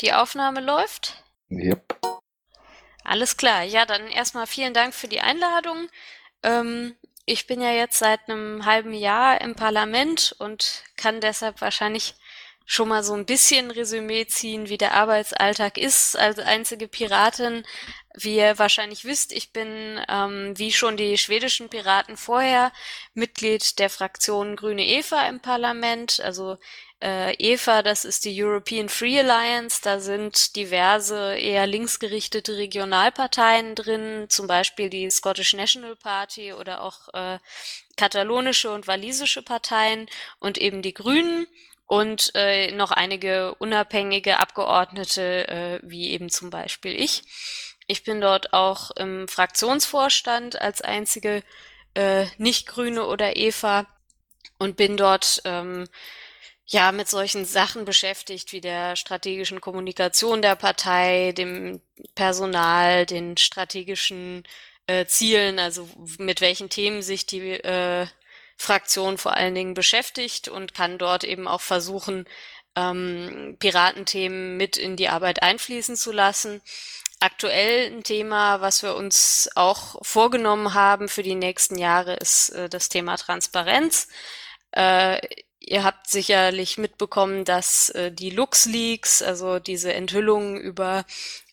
Die Aufnahme läuft? Yep. Alles klar. Ja, dann erstmal vielen Dank für die Einladung. Ähm, ich bin ja jetzt seit einem halben Jahr im Parlament und kann deshalb wahrscheinlich schon mal so ein bisschen Resümee ziehen, wie der Arbeitsalltag ist. Als einzige Piratin, wie ihr wahrscheinlich wisst, ich bin, ähm, wie schon die schwedischen Piraten vorher, Mitglied der Fraktion Grüne Eva im Parlament. Also äh, EFA, das ist die European Free Alliance, da sind diverse eher linksgerichtete Regionalparteien drin, zum Beispiel die Scottish National Party oder auch äh, katalonische und walisische Parteien und eben die Grünen und äh, noch einige unabhängige Abgeordnete, äh, wie eben zum Beispiel ich. Ich bin dort auch im Fraktionsvorstand als einzige äh, Nicht-Grüne oder Eva und bin dort ähm, ja mit solchen Sachen beschäftigt wie der strategischen Kommunikation der Partei, dem Personal, den strategischen äh, Zielen, also mit welchen Themen sich die äh, Fraktion vor allen Dingen beschäftigt und kann dort eben auch versuchen, ähm, Piratenthemen mit in die Arbeit einfließen zu lassen. Aktuell ein Thema, was wir uns auch vorgenommen haben für die nächsten Jahre, ist äh, das Thema Transparenz. Äh, ihr habt sicherlich mitbekommen, dass äh, die LuxLeaks, also diese Enthüllungen über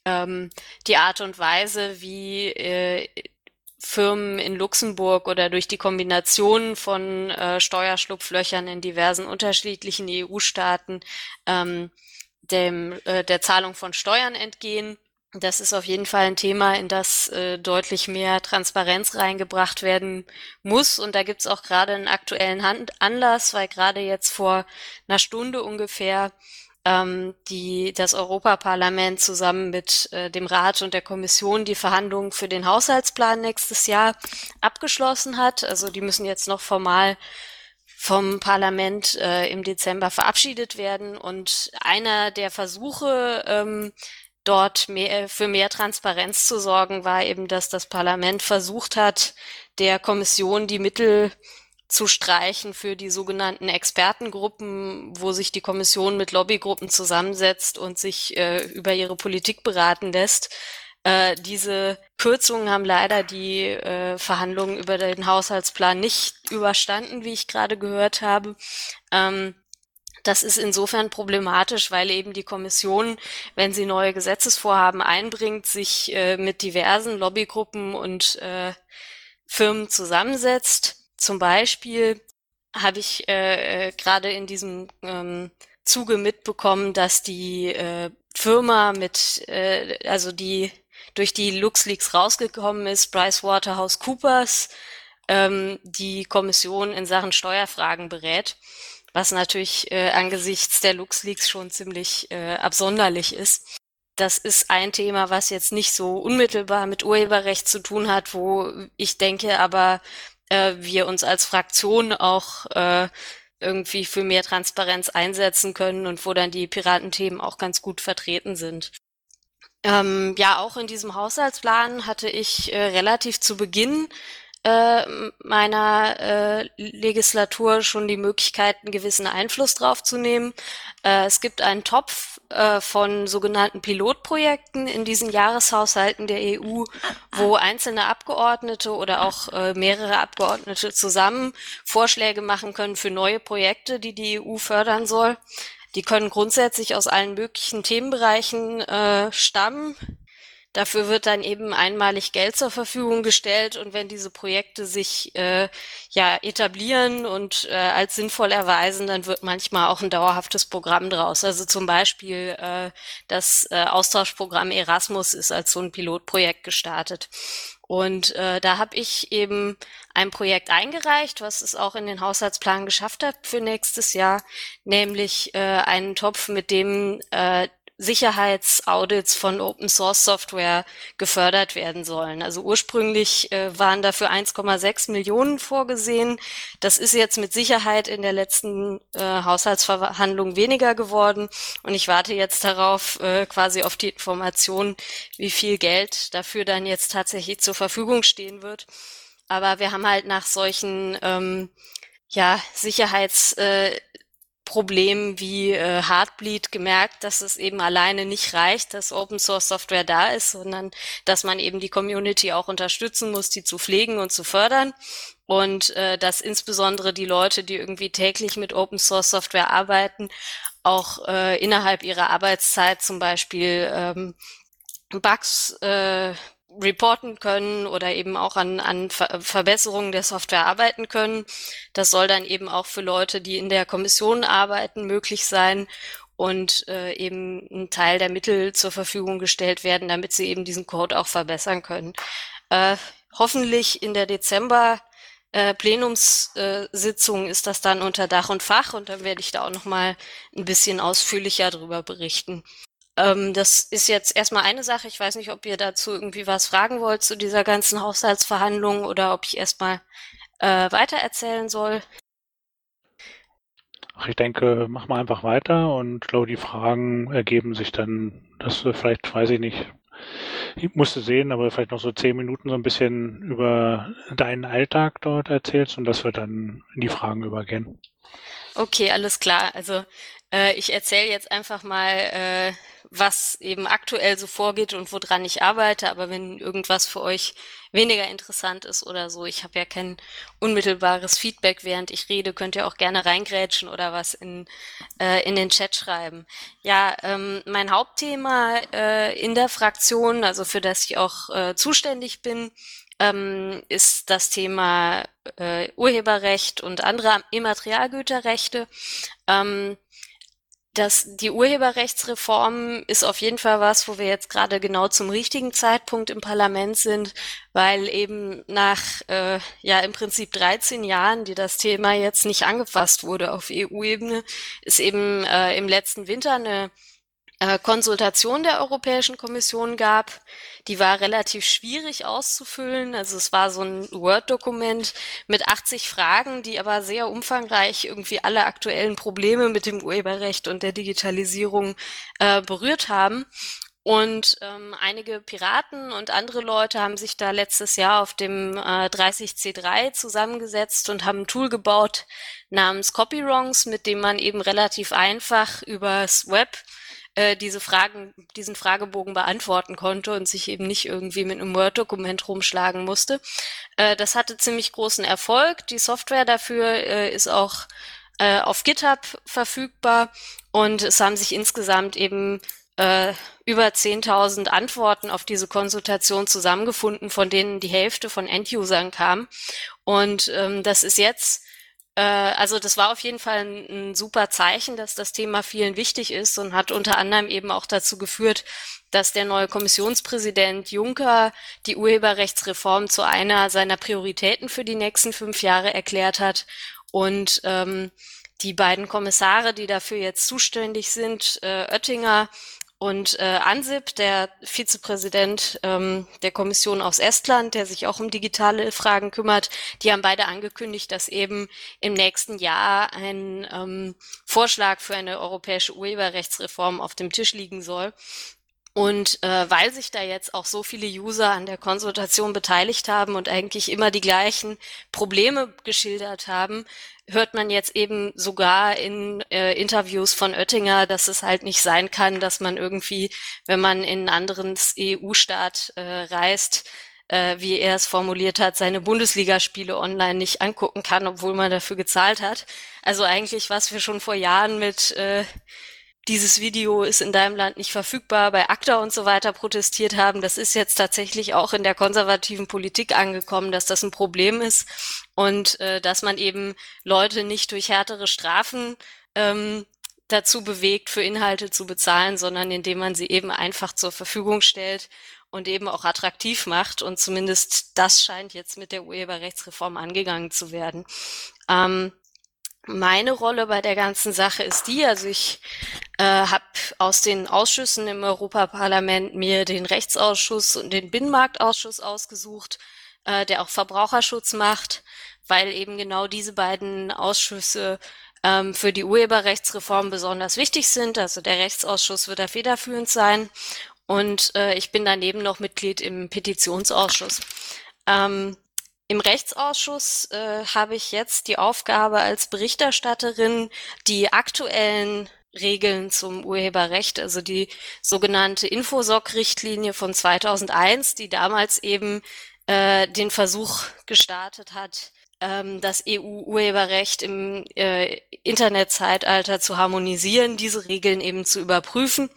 ähm, die Art und Weise, wie äh, Firmen in Luxemburg oder durch die Kombination von äh, Steuerschlupflöchern in diversen unterschiedlichen EU-Staaten ähm, dem, äh, der Zahlung von Steuern entgehen. Das ist auf jeden Fall ein Thema, in das äh, deutlich mehr Transparenz reingebracht werden muss. Und da gibt's auch gerade einen aktuellen Hand Anlass, weil gerade jetzt vor einer Stunde ungefähr ähm, die das Europaparlament zusammen mit äh, dem Rat und der Kommission die Verhandlungen für den Haushaltsplan nächstes Jahr abgeschlossen hat. Also die müssen jetzt noch formal vom Parlament äh, im Dezember verabschiedet werden. Und einer der Versuche, ähm, dort mehr, für mehr Transparenz zu sorgen, war eben, dass das Parlament versucht hat, der Kommission die Mittel zu streichen für die sogenannten Expertengruppen, wo sich die Kommission mit Lobbygruppen zusammensetzt und sich äh, über ihre Politik beraten lässt. Äh, diese Kürzungen haben leider die äh, Verhandlungen über den Haushaltsplan nicht überstanden, wie ich gerade gehört habe. Ähm, das ist insofern problematisch, weil eben die Kommission, wenn sie neue Gesetzesvorhaben einbringt, sich äh, mit diversen Lobbygruppen und äh, Firmen zusammensetzt. Zum Beispiel habe ich äh, äh, gerade in diesem ähm, Zuge mitbekommen, dass die äh, Firma mit, äh, also die durch die LuxLeaks rausgekommen ist, PricewaterhouseCoopers, ähm, die Kommission in Sachen Steuerfragen berät, was natürlich äh, angesichts der LuxLeaks schon ziemlich äh, absonderlich ist. Das ist ein Thema, was jetzt nicht so unmittelbar mit Urheberrecht zu tun hat, wo ich denke aber äh, wir uns als Fraktion auch äh, irgendwie für mehr Transparenz einsetzen können und wo dann die Piratenthemen auch ganz gut vertreten sind. Ähm, ja, auch in diesem Haushaltsplan hatte ich äh, relativ zu Beginn äh, meiner äh, Legislatur schon die Möglichkeit, einen gewissen Einfluss drauf zu nehmen. Äh, es gibt einen Topf äh, von sogenannten Pilotprojekten in diesen Jahreshaushalten der EU, wo einzelne Abgeordnete oder auch äh, mehrere Abgeordnete zusammen Vorschläge machen können für neue Projekte, die die EU fördern soll. Die können grundsätzlich aus allen möglichen Themenbereichen äh, stammen. Dafür wird dann eben einmalig Geld zur Verfügung gestellt und wenn diese Projekte sich äh, ja etablieren und äh, als sinnvoll erweisen, dann wird manchmal auch ein dauerhaftes Programm draus. Also zum Beispiel äh, das äh, Austauschprogramm Erasmus ist als so ein Pilotprojekt gestartet. Und äh, da habe ich eben ein Projekt eingereicht, was es auch in den Haushaltsplan geschafft hat für nächstes Jahr, nämlich äh, einen Topf, mit dem äh, Sicherheitsaudits von Open Source Software gefördert werden sollen. Also ursprünglich äh, waren dafür 1,6 Millionen vorgesehen. Das ist jetzt mit Sicherheit in der letzten äh, Haushaltsverhandlung weniger geworden. Und ich warte jetzt darauf, äh, quasi auf die Information, wie viel Geld dafür dann jetzt tatsächlich zur Verfügung stehen wird. Aber wir haben halt nach solchen ähm, ja, Sicherheits äh, Problemen wie äh, Heartbleed gemerkt, dass es eben alleine nicht reicht, dass Open Source Software da ist, sondern dass man eben die Community auch unterstützen muss, die zu pflegen und zu fördern. Und äh, dass insbesondere die Leute, die irgendwie täglich mit Open Source Software arbeiten, auch äh, innerhalb ihrer Arbeitszeit zum Beispiel ähm, Bugs äh, reporten können oder eben auch an, an Ver Verbesserungen der Software arbeiten können. Das soll dann eben auch für Leute, die in der Kommission arbeiten, möglich sein und äh, eben ein Teil der Mittel zur Verfügung gestellt werden, damit sie eben diesen Code auch verbessern können. Äh, hoffentlich in der Dezember äh, Plenumssitzung ist das dann unter Dach und Fach und dann werde ich da auch noch mal ein bisschen ausführlicher darüber berichten. Ähm, das ist jetzt erstmal eine Sache. Ich weiß nicht, ob ihr dazu irgendwie was fragen wollt zu dieser ganzen Haushaltsverhandlung oder ob ich erstmal äh, weiter erzählen soll. Ach, ich denke, mach mal einfach weiter und glaube, die Fragen ergeben sich dann, dass wir vielleicht, weiß ich nicht, ich musste sehen, aber vielleicht noch so zehn Minuten so ein bisschen über deinen Alltag dort erzählst und dass wir dann in die Fragen übergehen. Okay, alles klar. Also äh, ich erzähle jetzt einfach mal, äh, was eben aktuell so vorgeht und woran ich arbeite. Aber wenn irgendwas für euch weniger interessant ist oder so, ich habe ja kein unmittelbares Feedback, während ich rede, könnt ihr auch gerne reingrätschen oder was in, äh, in den Chat schreiben. Ja, ähm, mein Hauptthema äh, in der Fraktion, also für das ich auch äh, zuständig bin, ähm, ist das Thema äh, Urheberrecht und andere Immaterialgüterrechte. Ähm, das, die Urheberrechtsreform ist auf jeden Fall was, wo wir jetzt gerade genau zum richtigen Zeitpunkt im Parlament sind, weil eben nach äh, ja im Prinzip 13 Jahren, die das Thema jetzt nicht angefasst wurde auf EU-Ebene, ist eben äh, im letzten Winter eine Konsultation der Europäischen Kommission gab. Die war relativ schwierig auszufüllen. Also es war so ein Word-Dokument mit 80 Fragen, die aber sehr umfangreich irgendwie alle aktuellen Probleme mit dem Urheberrecht und der Digitalisierung äh, berührt haben. Und ähm, einige Piraten und andere Leute haben sich da letztes Jahr auf dem äh, 30C3 zusammengesetzt und haben ein Tool gebaut namens Copywrongs, mit dem man eben relativ einfach übers Web äh, diese Fragen, diesen Fragebogen beantworten konnte und sich eben nicht irgendwie mit einem Word-Dokument rumschlagen musste. Äh, das hatte ziemlich großen Erfolg. Die Software dafür äh, ist auch äh, auf GitHub verfügbar und es haben sich insgesamt eben äh, über 10.000 Antworten auf diese Konsultation zusammengefunden, von denen die Hälfte von End-Usern kam. Und ähm, das ist jetzt also das war auf jeden Fall ein, ein, super Zeichen, dass das Thema vielen wichtig ist und hat unter anderem eben auch dazu geführt, dass der neue Kommissionspräsident Juncker die Urheberrechtsreform zu einer seiner Prioritäten für die nächsten fünf Jahre erklärt hat. Und ähm, die beiden Kommissare, die dafür jetzt zuständig sind, äh, Oettinger und äh, Ansip, der Vizepräsident ähm, der Kommission aus Estland, der sich auch um digitale Fragen kümmert, die haben beide angekündigt, dass eben im nächsten Jahr ein ähm, Vorschlag für eine europäische Urheberrechtsreform auf dem Tisch liegen soll. Und äh, weil sich da jetzt auch so viele User an der Konsultation beteiligt haben und eigentlich immer die gleichen Probleme geschildert haben, hört man jetzt eben sogar in äh, Interviews von Oettinger, dass es halt nicht sein kann, dass man irgendwie, wenn man in einen anderen EU-Staat äh, reist, äh, wie er es formuliert hat, seine Bundesligaspiele online nicht angucken kann, obwohl man dafür gezahlt hat. Also eigentlich, was wir schon vor Jahren mit äh, dieses Video ist in deinem Land nicht verfügbar, bei ACTA und so weiter protestiert haben. Das ist jetzt tatsächlich auch in der konservativen Politik angekommen, dass das ein Problem ist und äh, dass man eben Leute nicht durch härtere Strafen ähm, dazu bewegt, für Inhalte zu bezahlen, sondern indem man sie eben einfach zur Verfügung stellt und eben auch attraktiv macht. Und zumindest das scheint jetzt mit der Urheberrechtsreform angegangen zu werden. Ähm, meine Rolle bei der ganzen Sache ist die, also ich äh, habe aus den Ausschüssen im Europaparlament mir den Rechtsausschuss und den Binnenmarktausschuss ausgesucht, äh, der auch Verbraucherschutz macht, weil eben genau diese beiden Ausschüsse ähm, für die Urheberrechtsreform besonders wichtig sind. Also der Rechtsausschuss wird da federführend sein und äh, ich bin daneben noch Mitglied im Petitionsausschuss. Ähm, Im Rechtsausschuss äh, habe ich jetzt die Aufgabe als Berichterstatterin, die aktuellen Regeln zum Urheberrecht, also die sogenannte Infosoc-Richtlinie von 2001, die damals eben äh, den Versuch gestartet hat, ähm, das EU-Urheberrecht im äh, Internetzeitalter zu harmonisieren, diese Regeln eben zu überprüfen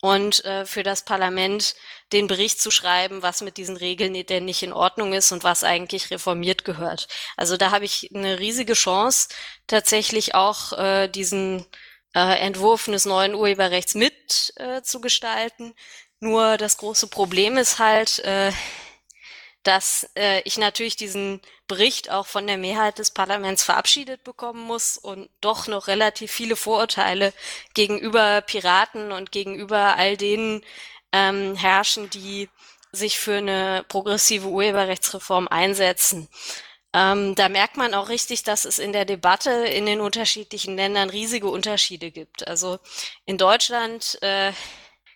und äh, für das Parlament den Bericht zu schreiben, was mit diesen Regeln denn nicht in Ordnung ist und was eigentlich reformiert gehört. Also da habe ich eine riesige Chance, tatsächlich auch äh, diesen äh, Entwurf des neuen Urheberrechts mit äh, zu gestalten. Nur das große Problem ist halt, äh, dass äh, ich natürlich diesen Bericht auch von der Mehrheit des Parlaments verabschiedet bekommen muss und doch noch relativ viele Vorurteile gegenüber Piraten und gegenüber all denen ähm, herrschen, die sich für eine progressive Urheberrechtsreform einsetzen. Ähm, da merkt man auch richtig, dass es in der Debatte in den unterschiedlichen Ländern riesige Unterschiede gibt. Also in Deutschland äh,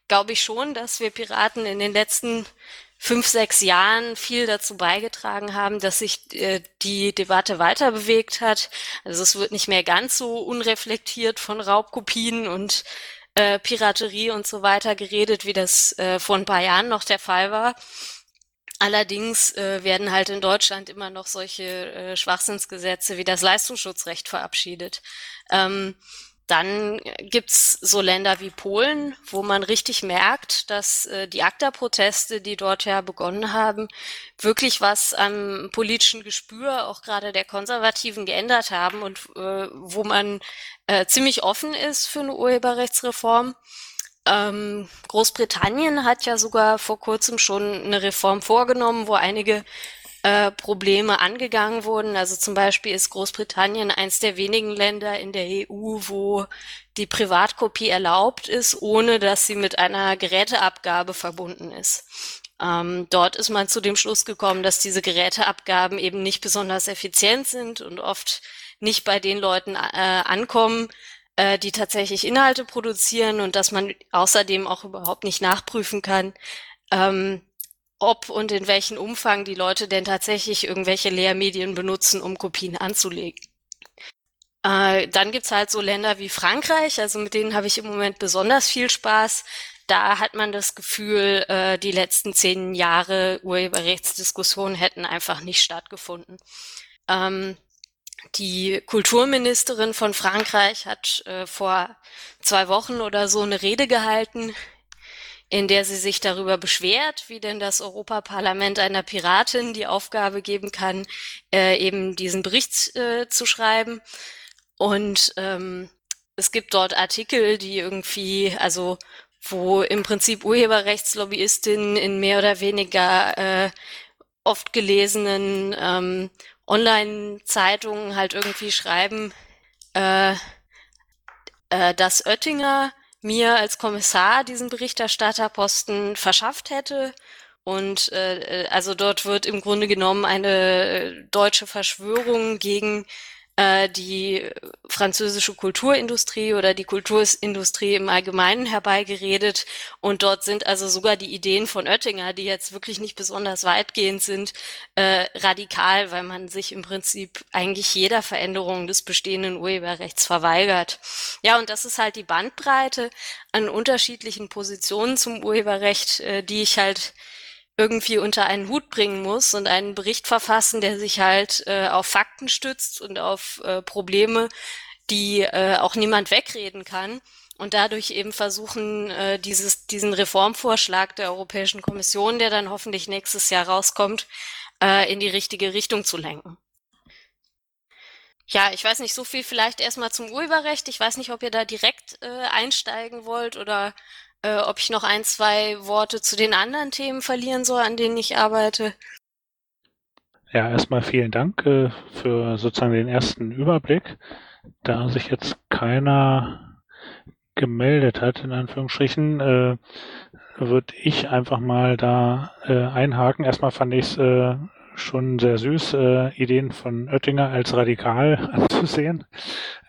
glaube ich schon, dass wir Piraten in den letzten fünf, sechs Jahren viel dazu beigetragen haben, dass sich äh, die Debatte weiter bewegt hat. Also es wird nicht mehr ganz so unreflektiert von Raubkopien und äh, Piraterie und so weiter geredet, wie das äh, vor ein paar Jahren noch der Fall war. Allerdings äh, werden halt in Deutschland immer noch solche äh, Schwachsinnsgesetze wie das Leistungsschutzrecht verabschiedet. Ähm, dann gibt's so Länder wie Polen, wo man richtig merkt, dass äh, die ACTA-Proteste, die dort ja begonnen haben, wirklich was am politischen Gespür auch gerade der Konservativen geändert haben und äh, wo man äh, ziemlich offen ist für eine Urheberrechtsreform. Ähm, Großbritannien hat ja sogar vor kurzem schon eine Reform vorgenommen, wo einige äh, Probleme angegangen wurden. Also zum Beispiel ist Großbritannien eins der wenigen Länder in der EU, wo die Privatkopie erlaubt ist, ohne dass sie mit einer Geräteabgabe verbunden ist. Ähm, dort ist man zu dem Schluss gekommen, dass diese Geräteabgaben eben nicht besonders effizient sind und oft nicht bei den Leuten äh, ankommen, äh, die tatsächlich Inhalte produzieren und dass man außerdem auch überhaupt nicht nachprüfen kann, ähm, ob und in welchem Umfang die Leute denn tatsächlich irgendwelche Lehrmedien benutzen, um Kopien anzulegen. Äh, dann gibt's halt so Länder wie Frankreich, also mit denen habe ich im Moment besonders viel Spaß. Da hat man das Gefühl, äh, die letzten zehn Jahre Urheberrechtsdiskussionen hätten einfach nicht stattgefunden. Ähm, die Kulturministerin von Frankreich hat äh, vor zwei Wochen oder so eine Rede gehalten, in der sie sich darüber beschwert, wie denn das Europaparlament einer Piratin die Aufgabe geben kann, äh, eben diesen Bericht äh, zu schreiben. Und ähm, es gibt dort Artikel, die irgendwie, also wo im Prinzip Urheberrechtslobbyisten in mehr oder weniger äh, oft gelesenen ähm, Online-Zeitungen halt irgendwie schreiben, äh, äh, dass Oettinger mir als Kommissar diesen Berichterstatterposten verschafft hätte. Und äh, also dort wird im Grunde genommen eine deutsche Verschwörung gegen äh, die französische Kulturindustrie oder die Kulturindustrie im Allgemeinen herbeigeredet. Und dort sind also sogar die Ideen von Oettinger, die jetzt wirklich nicht besonders weitgehend sind, äh, radikal, weil man sich im Prinzip eigentlich jeder Veränderung des bestehenden Urheberrechts verweigert. Ja, und das ist halt die Bandbreite an unterschiedlichen Positionen zum Urheberrecht, äh, die ich halt irgendwie unter einen Hut bringen muss und einen Bericht verfassen, der sich halt äh, auf Fakten stützt und auf äh, Probleme, die äh, auch niemand wegreden kann und dadurch eben versuchen, äh, dieses, diesen Reformvorschlag der Europäischen Kommission, der dann hoffentlich nächstes Jahr rauskommt, äh, in die richtige Richtung zu lenken. Ja, ich weiß nicht, so viel vielleicht erstmal zum Urheberrecht. Ich weiß nicht, ob ihr da direkt äh, einsteigen wollt oder äh, ob ich noch ein, zwei Worte zu den anderen Themen verlieren soll, an denen ich arbeite. Ja, erstmal vielen Dank äh, für sozusagen den ersten Überblick. Da sich jetzt keiner gemeldet hat, in Anführungsstrichen, äh, würde ich einfach mal da äh, einhaken. Erstmal fand ich es äh, schon sehr süß, äh, Ideen von Oettinger als radikal anzusehen.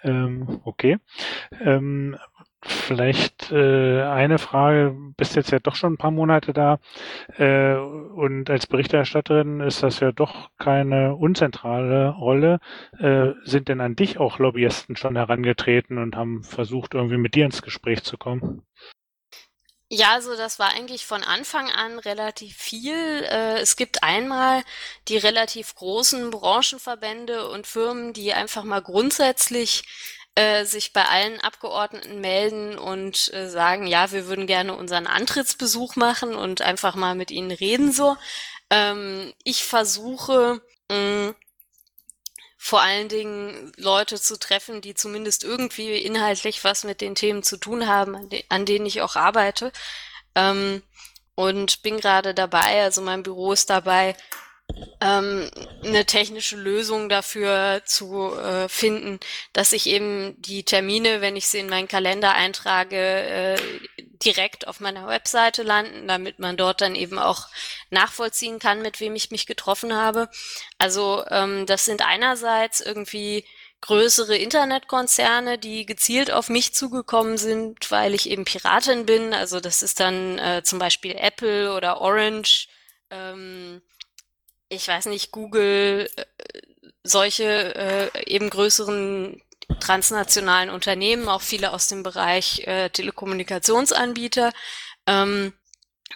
Ähm, okay. Ähm, Vielleicht äh, eine Frage, bist jetzt ja doch schon ein paar Monate da äh, und als Berichterstatterin ist das ja doch keine unzentrale Rolle. Äh, sind denn an dich auch Lobbyisten schon herangetreten und haben versucht, irgendwie mit dir ins Gespräch zu kommen? Ja, also das war eigentlich von Anfang an relativ viel. Äh, es gibt einmal die relativ großen Branchenverbände und Firmen, die einfach mal grundsätzlich äh, sich bei allen Abgeordneten melden und äh, sagen, ja, wir würden gerne unseren Antrittsbesuch machen und einfach mal mit ihnen reden so. Ähm, ich versuche mm, vor allen Dingen Leute zu treffen, die zumindest irgendwie inhaltlich was mit den Themen zu tun haben, an, de an denen ich auch arbeite. Ähm, und bin gerade dabei, also mein Büro ist dabei, ähm, eine technische Lösung dafür zu äh, finden, dass ich eben die Termine, wenn ich sie in meinen Kalender eintrage, äh, direkt auf meiner Webseite landen, damit man dort dann eben auch nachvollziehen kann, mit wem ich mich getroffen habe. Also ähm, das sind einerseits irgendwie größere Internetkonzerne, die gezielt auf mich zugekommen sind, weil ich eben Piratin bin. Also das ist dann äh, zum Beispiel Apple oder Orange. Ähm, ich weiß nicht, Google, äh, solche äh, eben größeren transnationalen Unternehmen, auch viele aus dem Bereich äh, Telekommunikationsanbieter. Ähm,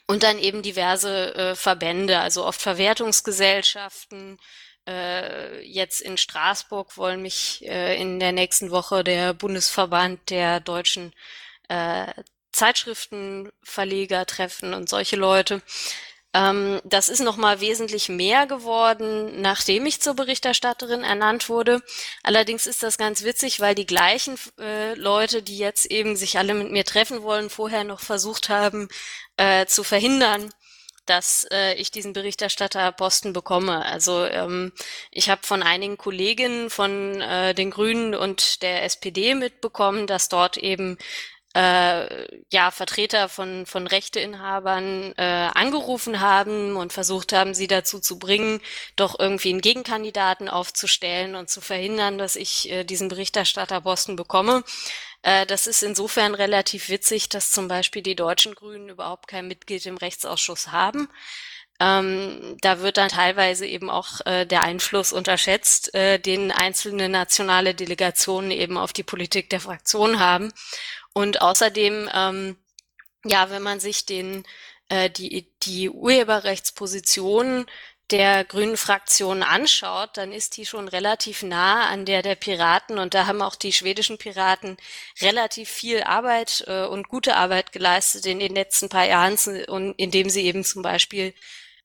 und dann eben diverse äh, Verbände, also oft Verwertungsgesellschaften. Äh, jetzt in Straßburg wollen mich äh, in der nächsten Woche der Bundesverband der deutschen äh, Zeitschriftenverleger treffen und solche Leute. Ähm, das ist nochmal wesentlich mehr geworden, nachdem ich zur Berichterstatterin ernannt wurde. Allerdings ist das ganz witzig, weil die gleichen äh, Leute, die jetzt eben sich alle mit mir treffen wollen, vorher noch versucht haben äh, zu verhindern, dass äh, ich diesen Berichterstatterposten bekomme. Also ähm, ich habe von einigen Kolleginnen von äh, den Grünen und der SPD mitbekommen, dass dort eben äh, ja, Vertreter von, von Rechteinhabern äh, angerufen haben und versucht haben, sie dazu zu bringen, doch irgendwie einen Gegenkandidaten aufzustellen und zu verhindern, dass ich äh, diesen Berichterstatterposten bekomme. Äh, das ist insofern relativ witzig, dass zum Beispiel die deutschen Grünen überhaupt kein Mitglied im Rechtsausschuss haben. Ähm, da wird dann teilweise eben auch äh, der Einfluss unterschätzt, äh, den einzelne nationale Delegationen eben auf die Politik der Fraktion haben. Und außerdem, ähm, ja, wenn man sich den, äh, die, die Urheberrechtsposition der grünen Fraktion anschaut, dann ist die schon relativ nah an der der Piraten. Und da haben auch die schwedischen Piraten relativ viel Arbeit äh, und gute Arbeit geleistet in den letzten paar Jahren, und indem sie eben zum Beispiel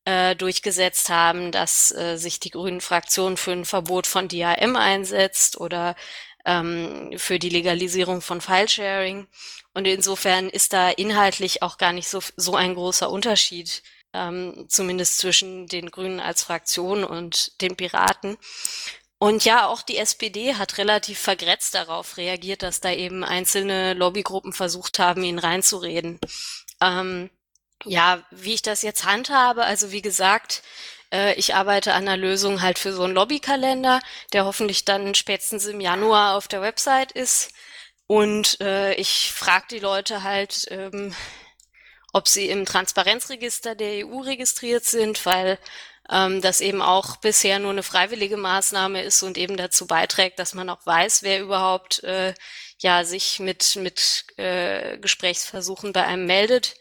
äh, durchgesetzt haben, dass äh, sich die grünen Fraktion für ein Verbot von DRM einsetzt oder ähm, für die Legalisierung von Filesharing. Und insofern ist da inhaltlich auch gar nicht so, so ein großer Unterschied, ähm, zumindest zwischen den Grünen als Fraktion und den Piraten. Und ja, auch die SPD hat relativ vergrätzt darauf reagiert, dass da eben einzelne Lobbygruppen versucht haben, ihn reinzureden. Ähm, ja, wie ich das jetzt handhabe, also wie gesagt, ich arbeite an einer Lösung halt für so einen Lobbykalender, der hoffentlich dann spätestens im Januar auf der Website ist. Und äh, ich frage die Leute halt, ähm, ob sie im Transparenzregister der EU registriert sind, weil ähm, das eben auch bisher nur eine freiwillige Maßnahme ist und eben dazu beiträgt, dass man auch weiß, wer überhaupt äh, ja sich mit mit äh, Gesprächsversuchen bei einem meldet.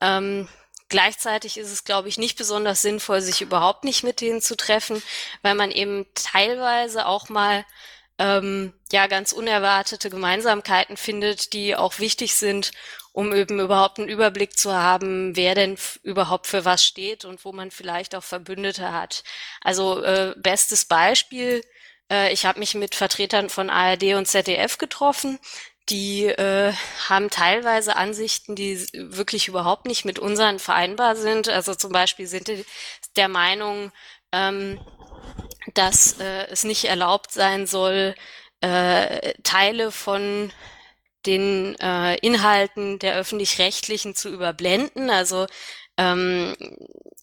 Ähm, Gleichzeitig ist es, glaube ich, nicht besonders sinnvoll, sich überhaupt nicht mit denen zu treffen, weil man eben teilweise auch mal ähm, ja ganz unerwartete Gemeinsamkeiten findet, die auch wichtig sind, um eben überhaupt einen Überblick zu haben, wer denn überhaupt für was steht und wo man vielleicht auch Verbündete hat. Also äh, bestes Beispiel, äh, ich habe mich mit Vertretern von ARD und ZDF getroffen, die äh, haben teilweise Ansichten, die wirklich überhaupt nicht mit unseren vereinbar sind. Also zum Beispiel sind die der Meinung, ähm, dass äh, es nicht erlaubt sein soll, äh, Teile von den äh, Inhalten der öffentlich-rechtlichen zu überblenden. Also ähm,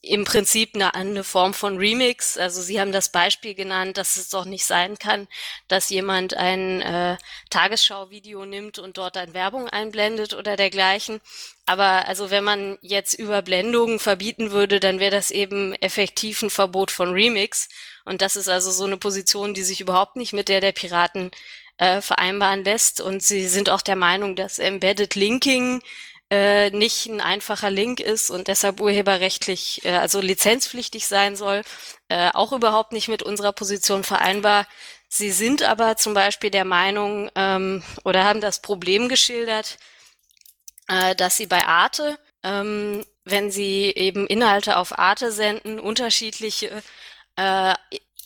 im Prinzip eine, eine Form von Remix. Also Sie haben das Beispiel genannt, dass es doch nicht sein kann, dass jemand ein äh, Tagesschau-Video nimmt und dort dann Werbung einblendet oder dergleichen. Aber also wenn man jetzt Überblendungen verbieten würde, dann wäre das eben effektiv ein Verbot von Remix. Und das ist also so eine Position, die sich überhaupt nicht mit der der Piraten äh, vereinbaren lässt. Und sie sind auch der Meinung, dass Embedded Linking äh, nicht ein einfacher Link ist und deshalb urheberrechtlich, äh, also lizenzpflichtig sein soll, äh, auch überhaupt nicht mit unserer Position vereinbar. Sie sind aber zum Beispiel der Meinung ähm, oder haben das Problem geschildert, äh, dass sie bei Arte, ähm, wenn sie eben Inhalte auf Arte senden, unterschiedliche äh,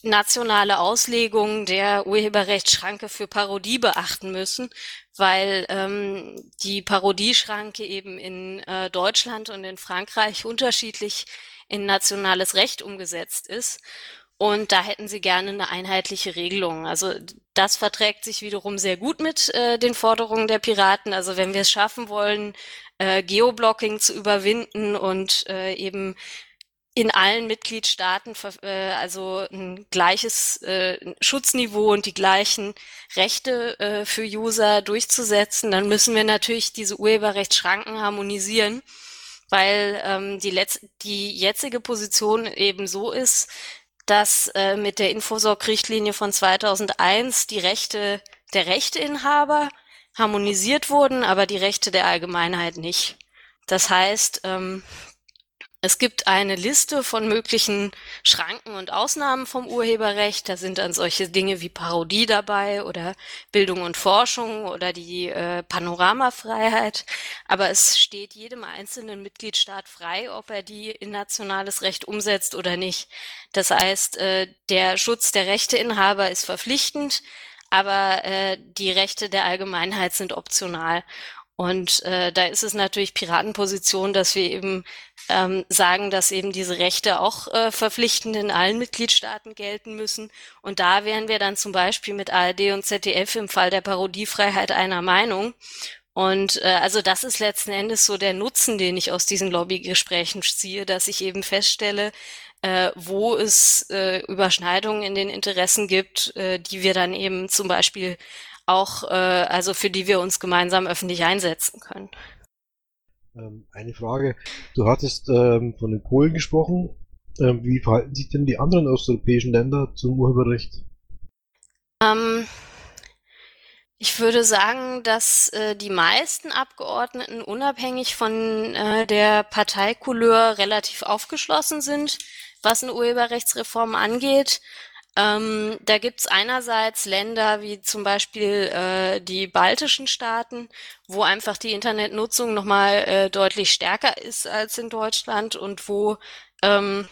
nationale Auslegung der Urheberrechtsschranke für Parodie beachten müssen, weil ähm, die Parodieschranke eben in äh, Deutschland und in Frankreich unterschiedlich in nationales Recht umgesetzt ist. Und da hätten sie gerne eine einheitliche Regelung. Also das verträgt sich wiederum sehr gut mit äh, den Forderungen der Piraten. Also wenn wir es schaffen wollen, äh, Geoblocking zu überwinden und äh, eben in allen Mitgliedstaaten äh, also ein gleiches äh, Schutzniveau und die gleichen Rechte äh, für User durchzusetzen, dann müssen wir natürlich diese Urheberrechtsschranken harmonisieren, weil ähm, die, letz die jetzige Position eben so ist, dass äh, mit der Infosorg-Richtlinie von 2001 die Rechte der Rechteinhaber harmonisiert wurden, aber die Rechte der Allgemeinheit nicht. Das heißt, ähm, es gibt eine Liste von möglichen Schranken und Ausnahmen vom Urheberrecht. Da sind dann solche Dinge wie Parodie dabei oder Bildung und Forschung oder die äh, Panoramafreiheit. Aber es steht jedem einzelnen Mitgliedstaat frei, ob er die in nationales Recht umsetzt oder nicht. Das heißt, äh, der Schutz der Rechteinhaber ist verpflichtend, aber äh, die Rechte der Allgemeinheit sind optional. Und äh, da ist es natürlich Piratenposition, dass wir eben ähm, sagen, dass eben diese Rechte auch äh, verpflichtend in allen Mitgliedstaaten gelten müssen. Und da wären wir dann zum Beispiel mit ARD und ZDF im Fall der Parodiefreiheit einer Meinung. Und äh, also das ist letzten Endes so der Nutzen, den ich aus diesen Lobbygesprächen ziehe, dass ich eben feststelle, äh, wo es äh, Überschneidungen in den Interessen gibt, äh, die wir dann eben zum Beispiel auch, äh, also für die wir uns gemeinsam öffentlich einsetzen können. Ähm, eine Frage. Du hattest ähm, von den Polen gesprochen. Ähm, wie verhalten sich denn die anderen osteuropäischen Länder zum Urheberrecht? Ähm, ich würde sagen, dass äh, die meisten Abgeordneten unabhängig von äh, der Parteikouleur relativ aufgeschlossen sind, was eine Urheberrechtsreform angeht. Ähm, da gibt's einerseits Länder wie zum Beispiel äh, die baltischen Staaten, wo einfach die Internetnutzung nochmal äh, deutlich stärker ist als in Deutschland und wo ähm,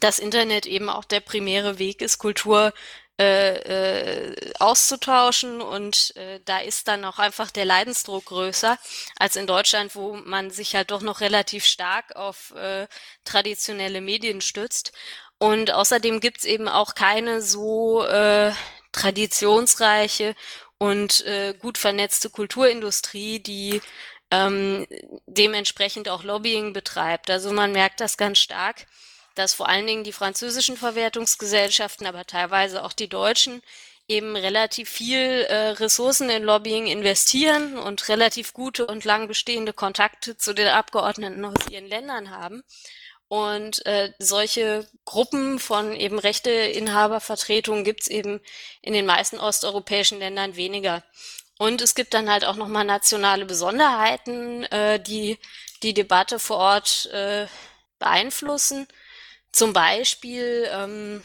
das Internet eben auch der primäre Weg ist, Kultur äh, äh, auszutauschen und äh, da ist dann auch einfach der Leidensdruck größer als in Deutschland, wo man sich halt doch noch relativ stark auf äh, traditionelle Medien stützt. Und außerdem gibt's eben auch keine so äh, traditionsreiche und äh, gut vernetzte Kulturindustrie, die ähm, dementsprechend auch Lobbying betreibt. Also man merkt das ganz stark, dass vor allen Dingen die französischen Verwertungsgesellschaften, aber teilweise auch die deutschen, eben relativ viel äh, Ressourcen in Lobbying investieren und relativ gute und lang bestehende Kontakte zu den Abgeordneten aus ihren Ländern haben. Und äh, solche Gruppen von eben Rechteinhabervertretungen gibt's eben in den meisten osteuropäischen Ländern weniger. Und es gibt dann halt auch nochmal nationale Besonderheiten, äh, die die Debatte vor Ort äh, beeinflussen. Zum Beispiel ähm,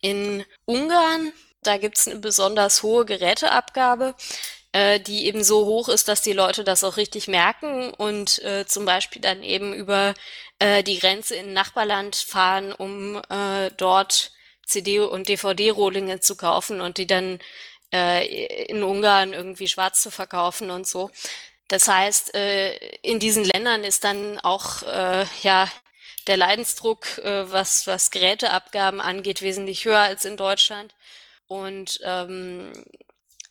in Ungarn, da gibt's eine besonders hohe Geräteabgabe äh, die eben so hoch ist, dass die Leute das auch richtig merken und äh, zum Beispiel dann eben über äh, die Grenze in Nachbarland fahren, um äh, dort CD- und DVD-Rohlinge zu kaufen und die dann äh, in Ungarn irgendwie schwarz zu verkaufen und so. Das heißt, äh, in diesen Ländern ist dann auch äh, ja der Leidensdruck, äh, was, was Geräteabgaben angeht, wesentlich höher als in Deutschland. Und ähm,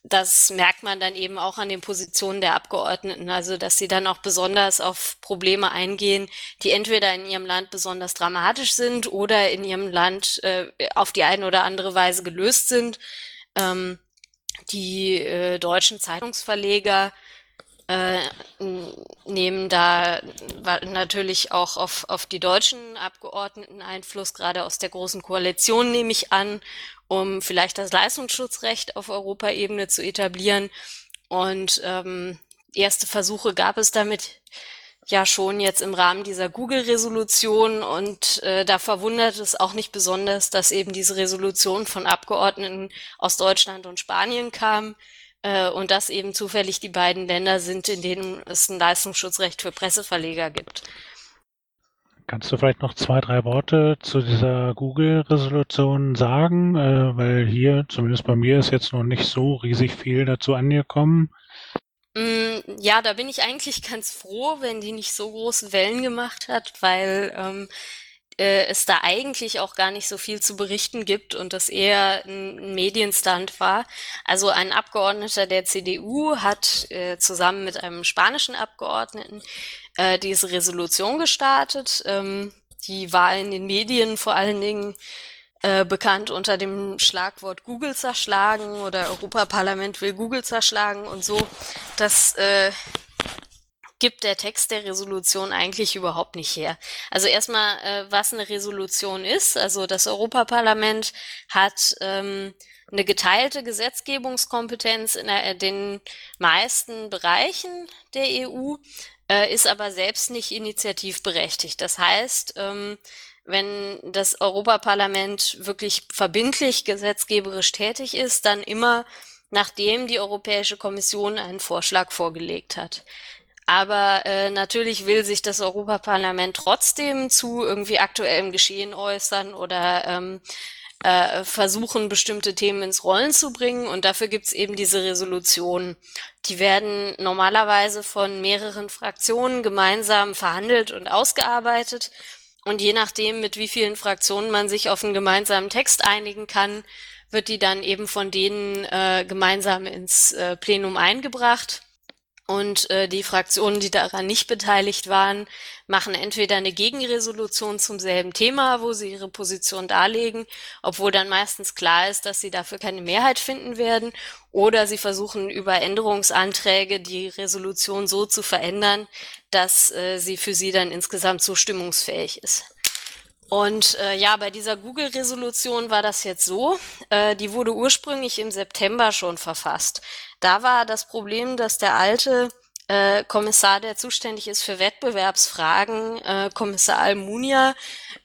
das merkt man dann eben auch an den Positionen der Abgeordneten, also dass sie dann auch besonders auf Probleme eingehen, die entweder in ihrem Land besonders dramatisch sind oder in ihrem Land äh, auf die eine oder andere Weise gelöst sind. Ähm, die äh, deutschen Zeitungsverleger äh, nehmen da natürlich auch auf, auf die deutschen Abgeordneten Einfluss, gerade aus der Großen Koalition nehme ich an, um vielleicht das Leistungsschutzrecht auf Europaebene zu etablieren. Und ähm, erste Versuche gab es damit ja schon jetzt im Rahmen dieser Google-Resolution und äh, da verwundert es auch nicht besonders, dass eben diese Resolution von Abgeordneten aus Deutschland und Spanien kam äh, und dass eben zufällig die beiden Länder sind, in denen es ein Leistungsschutzrecht für Presseverleger gibt. Kannst du vielleicht noch zwei, drei Worte zu dieser Google-Resolution sagen? Äh, weil hier, zumindest bei mir, ist jetzt noch nicht so riesig viel dazu angekommen. Mm, ja, da bin ich eigentlich ganz froh, wenn die nicht so große Wellen gemacht hat, weil ähm, äh, es da eigentlich auch gar nicht so viel zu berichten gibt und das eher ein Medienstand war. Also ein Abgeordneter der CDU hat äh, zusammen mit einem spanischen Abgeordneten äh, diese Resolution gestartet. Ähm, die war in den Medien vor allen Dingen äh, bekannt unter dem Schlagwort Google zerschlagen oder Europaparlament will Google zerschlagen und so. Das äh, gibt der Text der Resolution eigentlich überhaupt nicht her. Also erstmal, äh, was eine Resolution ist. Also das Europaparlament hat ähm, eine geteilte Gesetzgebungskompetenz in der, den meisten Bereichen der EU, äh, ist aber selbst nicht initiativberechtigt. Das heißt, ähm, wenn das Europaparlament wirklich verbindlich gesetzgeberisch tätig ist, dann immer nachdem die Europäische Kommission einen Vorschlag vorgelegt hat. Aber äh, natürlich will sich das Europaparlament trotzdem zu irgendwie aktuellem Geschehen äußern oder ähm, äh, versuchen, bestimmte Themen ins Rollen zu bringen. Und dafür gibt's eben diese Resolutionen. Die werden normalerweise von mehreren Fraktionen gemeinsam verhandelt und ausgearbeitet. Und je nachdem, mit wie vielen Fraktionen man sich auf einen gemeinsamen Text einigen kann, wird die dann eben von denen äh, gemeinsam ins äh, Plenum eingebracht. Und äh, die Fraktionen, die daran nicht beteiligt waren, machen entweder eine Gegenresolution zum selben Thema, wo sie ihre Position darlegen, obwohl dann meistens klar ist, dass sie dafür keine Mehrheit finden werden, oder sie versuchen über Änderungsanträge die Resolution so zu verändern, dass äh, sie für sie dann insgesamt zustimmungsfähig ist. Und äh, ja, bei dieser Google-Resolution war das jetzt so. Äh, die wurde ursprünglich im September schon verfasst. Da war das Problem, dass der alte äh, Kommissar, der zuständig ist für Wettbewerbsfragen, äh, Kommissar Almunia,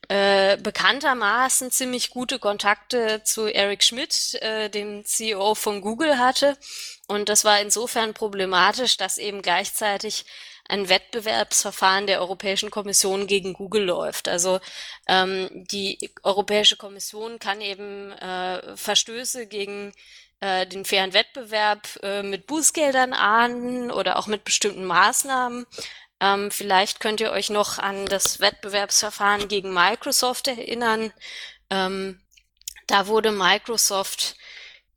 äh, bekanntermaßen ziemlich gute Kontakte zu Eric Schmidt, äh, dem CEO von Google hatte. Und das war insofern problematisch, dass eben gleichzeitig ein Wettbewerbsverfahren der Europäischen Kommission gegen Google läuft. Also ähm, die Europäische Kommission kann eben äh, Verstöße gegen äh, den fairen Wettbewerb äh, mit Bußgeldern ahnden oder auch mit bestimmten Maßnahmen. Ähm, vielleicht könnt ihr euch noch an das Wettbewerbsverfahren gegen Microsoft erinnern. Ähm, da wurde Microsoft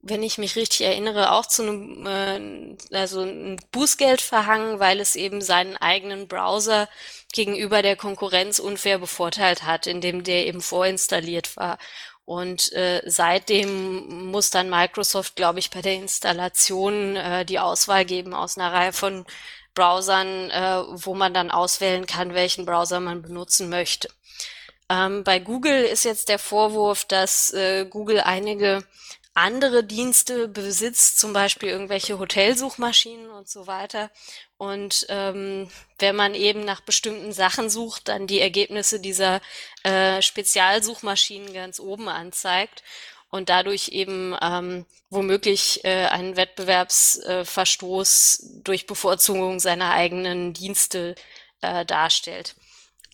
wenn ich mich richtig erinnere, auch zu einem, äh, also ein Bußgeld verhangen, weil es eben seinen eigenen Browser gegenüber der Konkurrenz unfair bevorteilt hat, indem der eben vorinstalliert war. Und äh, seitdem muss dann Microsoft, glaube ich, bei der Installation äh, die Auswahl geben aus einer Reihe von Browsern, äh, wo man dann auswählen kann, welchen Browser man benutzen möchte. Ähm, bei Google ist jetzt der Vorwurf, dass äh, Google einige andere Dienste besitzt, zum Beispiel irgendwelche Hotelsuchmaschinen und so weiter. Und ähm, wenn man eben nach bestimmten Sachen sucht, dann die Ergebnisse dieser äh, Spezialsuchmaschinen ganz oben anzeigt und dadurch eben ähm, womöglich äh, einen Wettbewerbsverstoß durch Bevorzugung seiner eigenen Dienste äh, darstellt.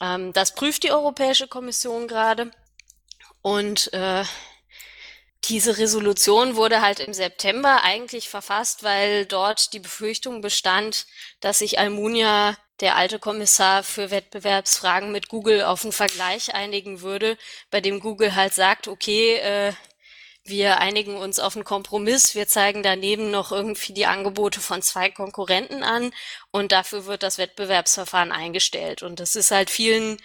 Ähm, das prüft die Europäische Kommission gerade und äh, diese Resolution wurde halt im September eigentlich verfasst, weil dort die Befürchtung bestand, dass sich Almunia, der alte Kommissar für Wettbewerbsfragen mit Google, auf einen Vergleich einigen würde, bei dem Google halt sagt, okay, äh, wir einigen uns auf einen Kompromiss, wir zeigen daneben noch irgendwie die Angebote von zwei Konkurrenten an und dafür wird das Wettbewerbsverfahren eingestellt. Und das ist halt vielen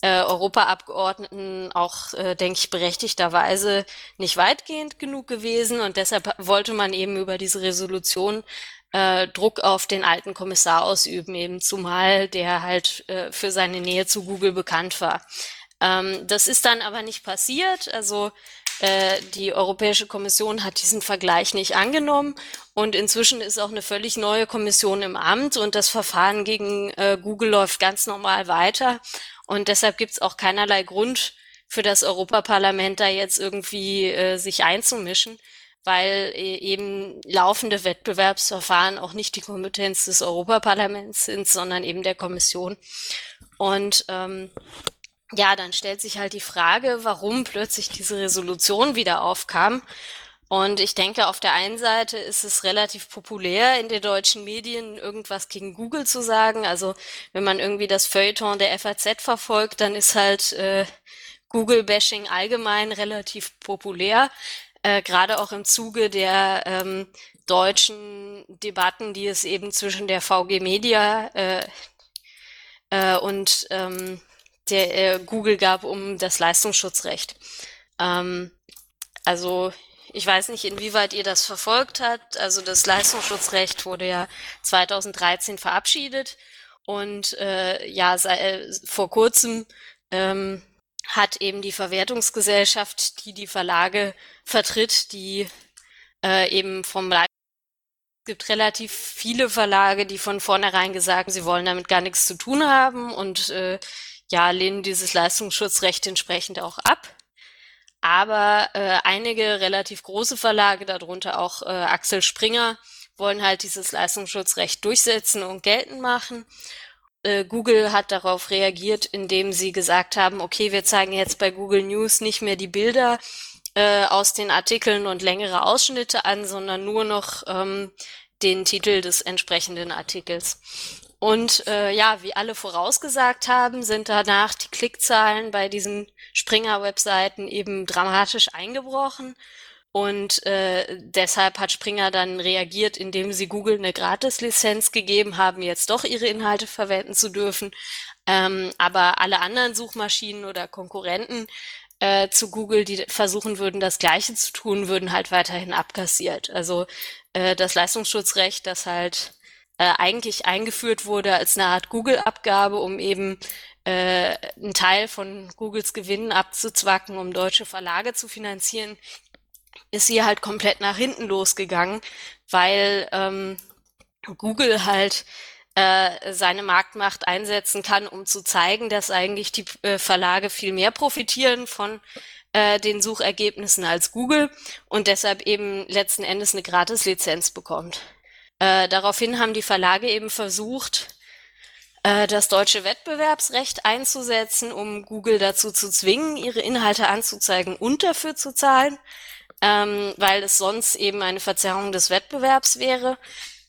äh, Europaabgeordneten auch, äh, denke ich, berechtigterweise nicht weitgehend genug gewesen. Und deshalb wollte man eben über diese Resolution äh, Druck auf den alten Kommissar ausüben, eben zumal der halt äh, für seine Nähe zu Google bekannt war. Ähm, das ist dann aber nicht passiert. Also die Europäische Kommission hat diesen Vergleich nicht angenommen und inzwischen ist auch eine völlig neue Kommission im Amt und das Verfahren gegen äh, Google läuft ganz normal weiter. Und deshalb gibt es auch keinerlei Grund für das Europaparlament da jetzt irgendwie äh, sich einzumischen, weil äh, eben laufende Wettbewerbsverfahren auch nicht die Kompetenz des Europaparlaments sind, sondern eben der Kommission. Und ähm, ja, dann stellt sich halt die Frage, warum plötzlich diese Resolution wieder aufkam. Und ich denke, auf der einen Seite ist es relativ populär in den deutschen Medien, irgendwas gegen Google zu sagen. Also wenn man irgendwie das Feuilleton der FAZ verfolgt, dann ist halt äh, Google-Bashing allgemein relativ populär. Äh, Gerade auch im Zuge der ähm, deutschen Debatten, die es eben zwischen der VG Media äh, äh, und ähm, der äh, Google gab um das Leistungsschutzrecht. Ähm, also ich weiß nicht, inwieweit ihr das verfolgt habt. Also das Leistungsschutzrecht wurde ja 2013 verabschiedet und äh, ja, sei, äh, vor kurzem ähm, hat eben die Verwertungsgesellschaft, die die Verlage vertritt, die äh, eben vom Leistungsschutzrecht es gibt relativ viele Verlage, die von vornherein gesagt, sie wollen damit gar nichts zu tun haben und äh, ja, lehnen dieses Leistungsschutzrecht entsprechend auch ab. Aber äh, einige relativ große Verlage, darunter auch äh, Axel Springer, wollen halt dieses Leistungsschutzrecht durchsetzen und geltend machen. Äh, Google hat darauf reagiert, indem sie gesagt haben, okay, wir zeigen jetzt bei Google News nicht mehr die Bilder äh, aus den Artikeln und längere Ausschnitte an, sondern nur noch ähm, den Titel des entsprechenden Artikels. Und äh, ja, wie alle vorausgesagt haben, sind danach die Klickzahlen bei diesen Springer-Webseiten eben dramatisch eingebrochen. Und äh, deshalb hat Springer dann reagiert, indem sie Google eine Gratis-Lizenz gegeben haben, jetzt doch ihre Inhalte verwenden zu dürfen. Ähm, aber alle anderen Suchmaschinen oder Konkurrenten äh, zu Google, die versuchen würden, das Gleiche zu tun, würden halt weiterhin abkassiert. Also äh, das Leistungsschutzrecht, das halt äh, eigentlich eingeführt wurde als eine Art Google-Abgabe, um eben äh, einen Teil von Googles Gewinnen abzuzwacken, um deutsche Verlage zu finanzieren, ist hier halt komplett nach hinten losgegangen, weil ähm, Google halt äh, seine Marktmacht einsetzen kann, um zu zeigen, dass eigentlich die äh, Verlage viel mehr profitieren von äh, den Suchergebnissen als Google und deshalb eben letzten Endes eine Gratis-Lizenz bekommt. Äh, daraufhin haben die Verlage eben versucht, äh, das deutsche Wettbewerbsrecht einzusetzen, um Google dazu zu zwingen, ihre Inhalte anzuzeigen und dafür zu zahlen, ähm, weil es sonst eben eine Verzerrung des Wettbewerbs wäre.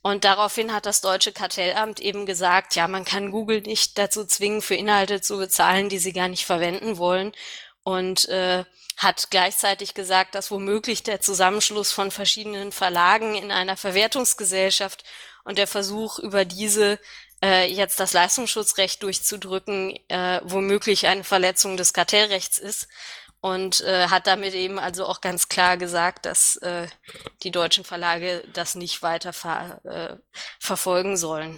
Und daraufhin hat das deutsche Kartellamt eben gesagt, ja, man kann Google nicht dazu zwingen, für Inhalte zu bezahlen, die sie gar nicht verwenden wollen. Und äh, hat gleichzeitig gesagt, dass womöglich der Zusammenschluss von verschiedenen Verlagen in einer Verwertungsgesellschaft und der Versuch, über diese äh, jetzt das Leistungsschutzrecht durchzudrücken, äh, womöglich eine Verletzung des Kartellrechts ist und äh, hat damit eben also auch ganz klar gesagt, dass äh, die deutschen Verlage das nicht weiter ver äh, verfolgen sollen.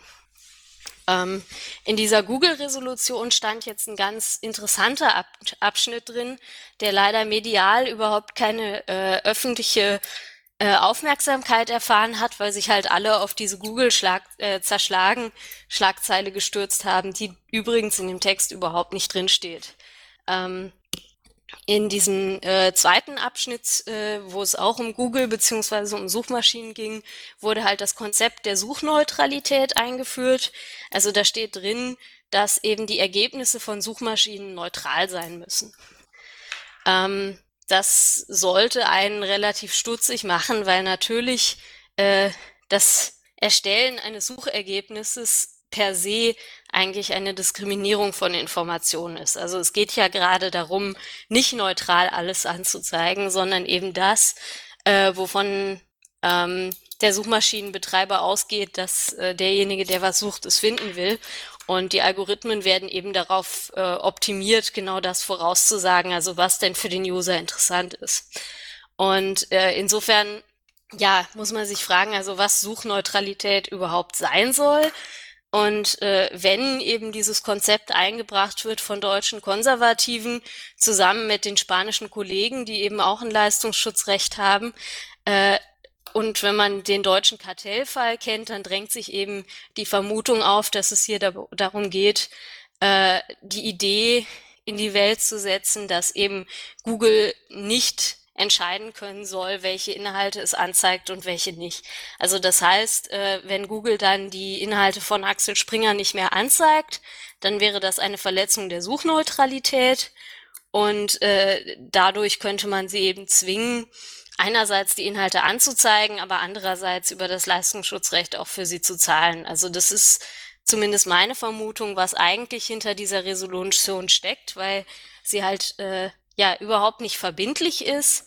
Ähm, in dieser Google-Resolution stand jetzt ein ganz interessanter Ab Abschnitt drin, der leider medial überhaupt keine äh, öffentliche äh, Aufmerksamkeit erfahren hat, weil sich halt alle auf diese Google-Schlag äh, gestürzt haben, die übrigens in dem Text überhaupt nicht drinsteht. Ähm, in diesem äh, zweiten Abschnitt, äh, wo es auch um Google beziehungsweise um Suchmaschinen ging, wurde halt das Konzept der Suchneutralität eingeführt. Also da steht drin, dass eben die Ergebnisse von Suchmaschinen neutral sein müssen. Ähm, das sollte einen relativ stutzig machen, weil natürlich äh, das Erstellen eines Suchergebnisses per se eigentlich eine Diskriminierung von Informationen ist. Also es geht ja gerade darum, nicht neutral alles anzuzeigen, sondern eben das, äh, wovon ähm, der Suchmaschinenbetreiber ausgeht, dass äh, derjenige, der was sucht, es finden will. Und die Algorithmen werden eben darauf äh, optimiert, genau das vorauszusagen, also was denn für den User interessant ist. Und äh, insofern, ja, muss man sich fragen, also was Suchneutralität überhaupt sein soll. Und äh, wenn eben dieses Konzept eingebracht wird von deutschen Konservativen zusammen mit den spanischen Kollegen, die eben auch ein Leistungsschutzrecht haben, äh, und wenn man den deutschen Kartellfall kennt, dann drängt sich eben die Vermutung auf, dass es hier da, darum geht, äh, die Idee in die Welt zu setzen, dass eben Google nicht entscheiden können soll, welche Inhalte es anzeigt und welche nicht. Also das heißt, äh, wenn Google dann die Inhalte von Axel Springer nicht mehr anzeigt, dann wäre das eine Verletzung der Suchneutralität und äh, dadurch könnte man sie eben zwingen, einerseits die Inhalte anzuzeigen, aber andererseits über das Leistungsschutzrecht auch für sie zu zahlen. Also das ist zumindest meine Vermutung, was eigentlich hinter dieser Resolution steckt, weil sie halt äh, ja überhaupt nicht verbindlich ist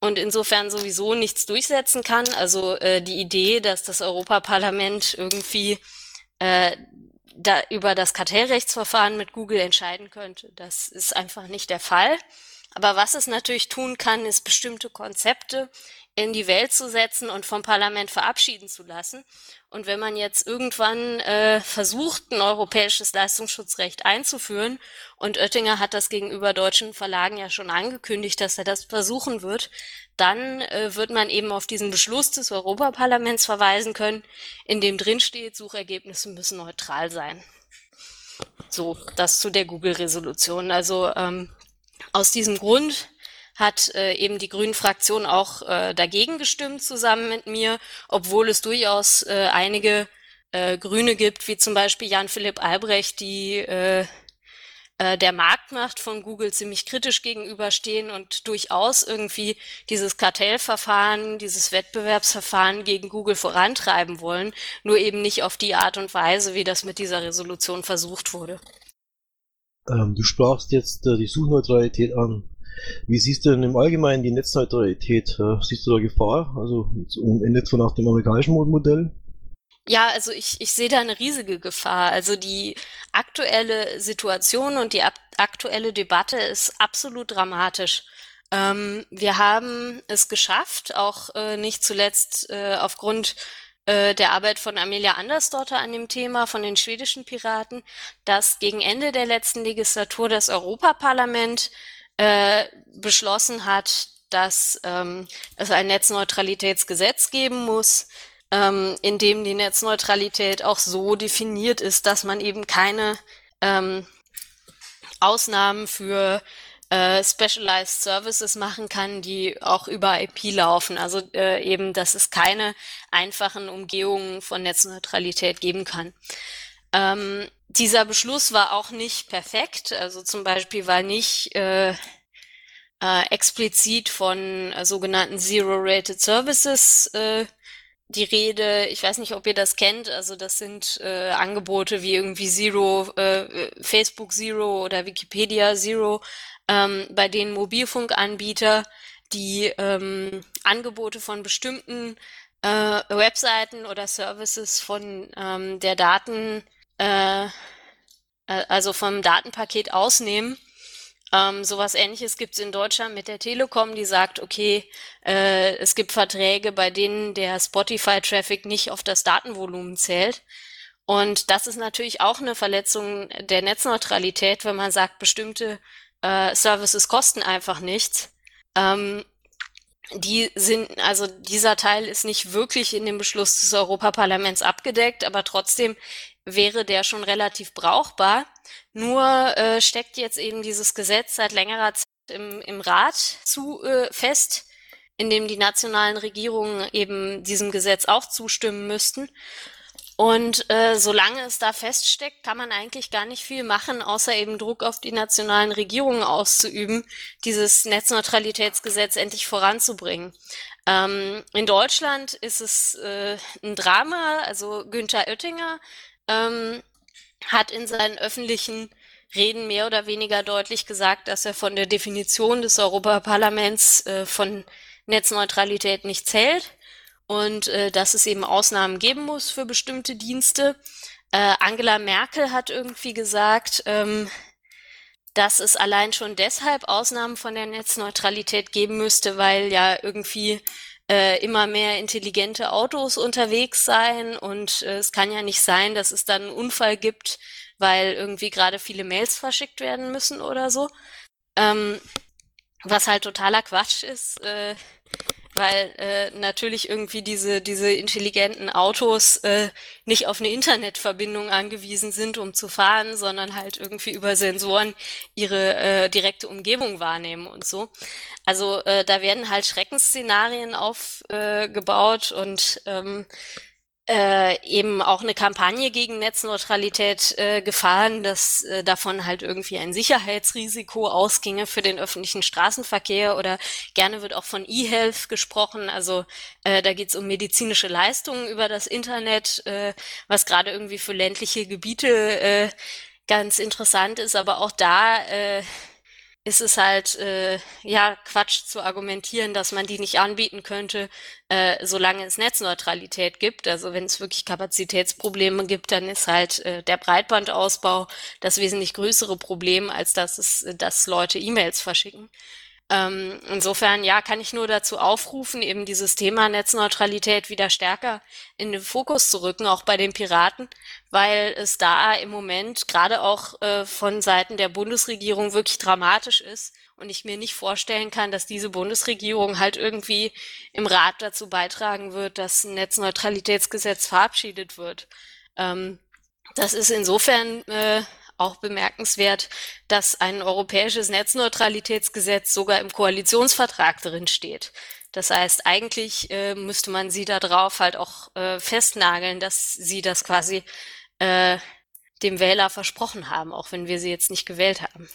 und insofern sowieso nichts durchsetzen kann. Also äh, die Idee, dass das Europaparlament irgendwie äh, da über das Kartellrechtsverfahren mit Google entscheiden könnte, das ist einfach nicht der Fall. Aber was es natürlich tun kann, ist bestimmte Konzepte in die Welt zu setzen und vom Parlament verabschieden zu lassen. Und wenn man jetzt irgendwann äh, versucht, ein europäisches Leistungsschutzrecht einzuführen, und Oettinger hat das gegenüber deutschen Verlagen ja schon angekündigt, dass er das versuchen wird, dann äh, wird man eben auf diesen Beschluss des Europaparlaments verweisen können, in dem drin steht, Suchergebnisse müssen neutral sein. So, das zu der Google-Resolution. Also ähm, aus diesem Grund hat äh, eben die Grünen-Fraktion auch äh, dagegen gestimmt zusammen mit mir, obwohl es durchaus äh, einige äh, Grüne gibt, wie zum Beispiel Jan-Philipp Albrecht, die äh, äh, der Marktmacht von Google ziemlich kritisch gegenüberstehen und durchaus irgendwie dieses Kartellverfahren, dieses Wettbewerbsverfahren gegen Google vorantreiben wollen, nur eben nicht auf die Art und Weise, wie das mit dieser Resolution versucht wurde. Ähm, du sprachst jetzt äh, die Suchneutralität an. Wie siehst du denn im Allgemeinen die Netzneutralität? Siehst du da Gefahr? Also in etwa nach dem amerikanischen Modell? Ja, also ich, ich sehe da eine riesige Gefahr. Also die aktuelle Situation und die aktuelle Debatte ist absolut dramatisch. Ähm, wir haben es geschafft, auch äh, nicht zuletzt äh, aufgrund äh, der Arbeit von Amelia Andersdotter an dem Thema von den schwedischen Piraten, dass gegen Ende der letzten Legislatur das Europaparlament äh, beschlossen hat, dass ähm, es ein Netzneutralitätsgesetz geben muss, ähm, in dem die Netzneutralität auch so definiert ist, dass man eben keine ähm, Ausnahmen für äh, Specialized Services machen kann, die auch über IP laufen. Also äh, eben, dass es keine einfachen Umgehungen von Netzneutralität geben kann. Ähm, dieser Beschluss war auch nicht perfekt. Also zum Beispiel war nicht äh, äh, explizit von äh, sogenannten Zero-Rated Services äh, die Rede, ich weiß nicht, ob ihr das kennt, also das sind äh, Angebote wie irgendwie Zero, äh, Facebook Zero oder Wikipedia Zero, ähm, bei denen Mobilfunkanbieter die ähm, Angebote von bestimmten äh, Webseiten oder Services von ähm, der Daten, äh, äh, also vom Datenpaket ausnehmen. Ähm, sowas ähnliches gibt's in Deutschland mit der Telekom, die sagt, okay, äh, es gibt Verträge, bei denen der Spotify-Traffic nicht auf das Datenvolumen zählt. Und das ist natürlich auch eine Verletzung der Netzneutralität, wenn man sagt, bestimmte äh, Services kosten einfach nichts. Ähm, die sind, also dieser Teil ist nicht wirklich in dem Beschluss des Europaparlaments abgedeckt, aber trotzdem wäre der schon relativ brauchbar. Nur äh, steckt jetzt eben dieses Gesetz seit längerer Zeit im, im Rat zu äh, fest, in dem die nationalen Regierungen eben diesem Gesetz auch zustimmen müssten. Und äh, solange es da feststeckt, kann man eigentlich gar nicht viel machen, außer eben Druck auf die nationalen Regierungen auszuüben, dieses Netzneutralitätsgesetz endlich voranzubringen. Ähm, in Deutschland ist es äh, ein Drama. Also Günther Oettinger ähm, hat in seinen öffentlichen Reden mehr oder weniger deutlich gesagt, dass er von der Definition des Europaparlaments äh, von Netzneutralität nicht zählt und äh, dass es eben Ausnahmen geben muss für bestimmte Dienste. Äh, Angela Merkel hat irgendwie gesagt, ähm, dass es allein schon deshalb Ausnahmen von der Netzneutralität geben müsste, weil ja irgendwie äh, immer mehr intelligente Autos unterwegs seien und äh, es kann ja nicht sein, dass es dann einen Unfall gibt, weil irgendwie gerade viele Mails verschickt werden müssen oder so. Ähm, was halt totaler Quatsch ist, äh, weil äh, natürlich irgendwie diese, diese intelligenten Autos äh, nicht auf eine Internetverbindung angewiesen sind, um zu fahren, sondern halt irgendwie über Sensoren ihre äh, direkte Umgebung wahrnehmen und so. Also äh, da werden halt Schreckensszenarien aufgebaut äh, und ähm, äh, eben auch eine Kampagne gegen Netzneutralität äh, gefahren, dass äh, davon halt irgendwie ein Sicherheitsrisiko ausginge für den öffentlichen Straßenverkehr oder gerne wird auch von E-Health gesprochen. Also äh, da geht es um medizinische Leistungen über das Internet, äh, was gerade irgendwie für ländliche Gebiete äh, ganz interessant ist, aber auch da äh, ist es halt äh, ja Quatsch zu argumentieren, dass man die nicht anbieten könnte, äh, solange es Netzneutralität gibt. Also wenn es wirklich Kapazitätsprobleme gibt, dann ist halt äh, der Breitbandausbau das wesentlich größere Problem, als dass es, dass Leute E-Mails verschicken. Ähm, insofern, ja, kann ich nur dazu aufrufen, eben dieses Thema Netzneutralität wieder stärker in den Fokus zu rücken, auch bei den Piraten, weil es da im Moment gerade auch äh, von Seiten der Bundesregierung wirklich dramatisch ist und ich mir nicht vorstellen kann, dass diese Bundesregierung halt irgendwie im Rat dazu beitragen wird, dass ein Netzneutralitätsgesetz verabschiedet wird. Ähm, das ist insofern äh, auch bemerkenswert, dass ein europäisches Netzneutralitätsgesetz sogar im Koalitionsvertrag drin steht. Das heißt, eigentlich äh, müsste man sie darauf halt auch äh, festnageln, dass sie das quasi äh, dem Wähler versprochen haben, auch wenn wir sie jetzt nicht gewählt haben.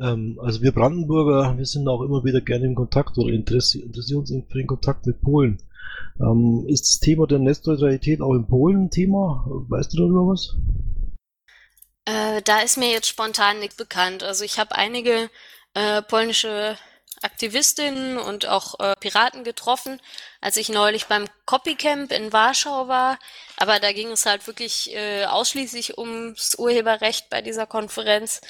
Ähm, also wir Brandenburger, wir sind auch immer wieder gerne in Kontakt oder interessieren uns für den Kontakt mit Polen. Ähm, ist das Thema der Netzneutralität auch in Polen ein Thema? Weißt du darüber was? Äh, da ist mir jetzt spontan nichts bekannt. Also ich habe einige äh, polnische Aktivistinnen und auch äh, Piraten getroffen, als ich neulich beim Copycamp in Warschau war. Aber da ging es halt wirklich äh, ausschließlich ums Urheberrecht bei dieser Konferenz.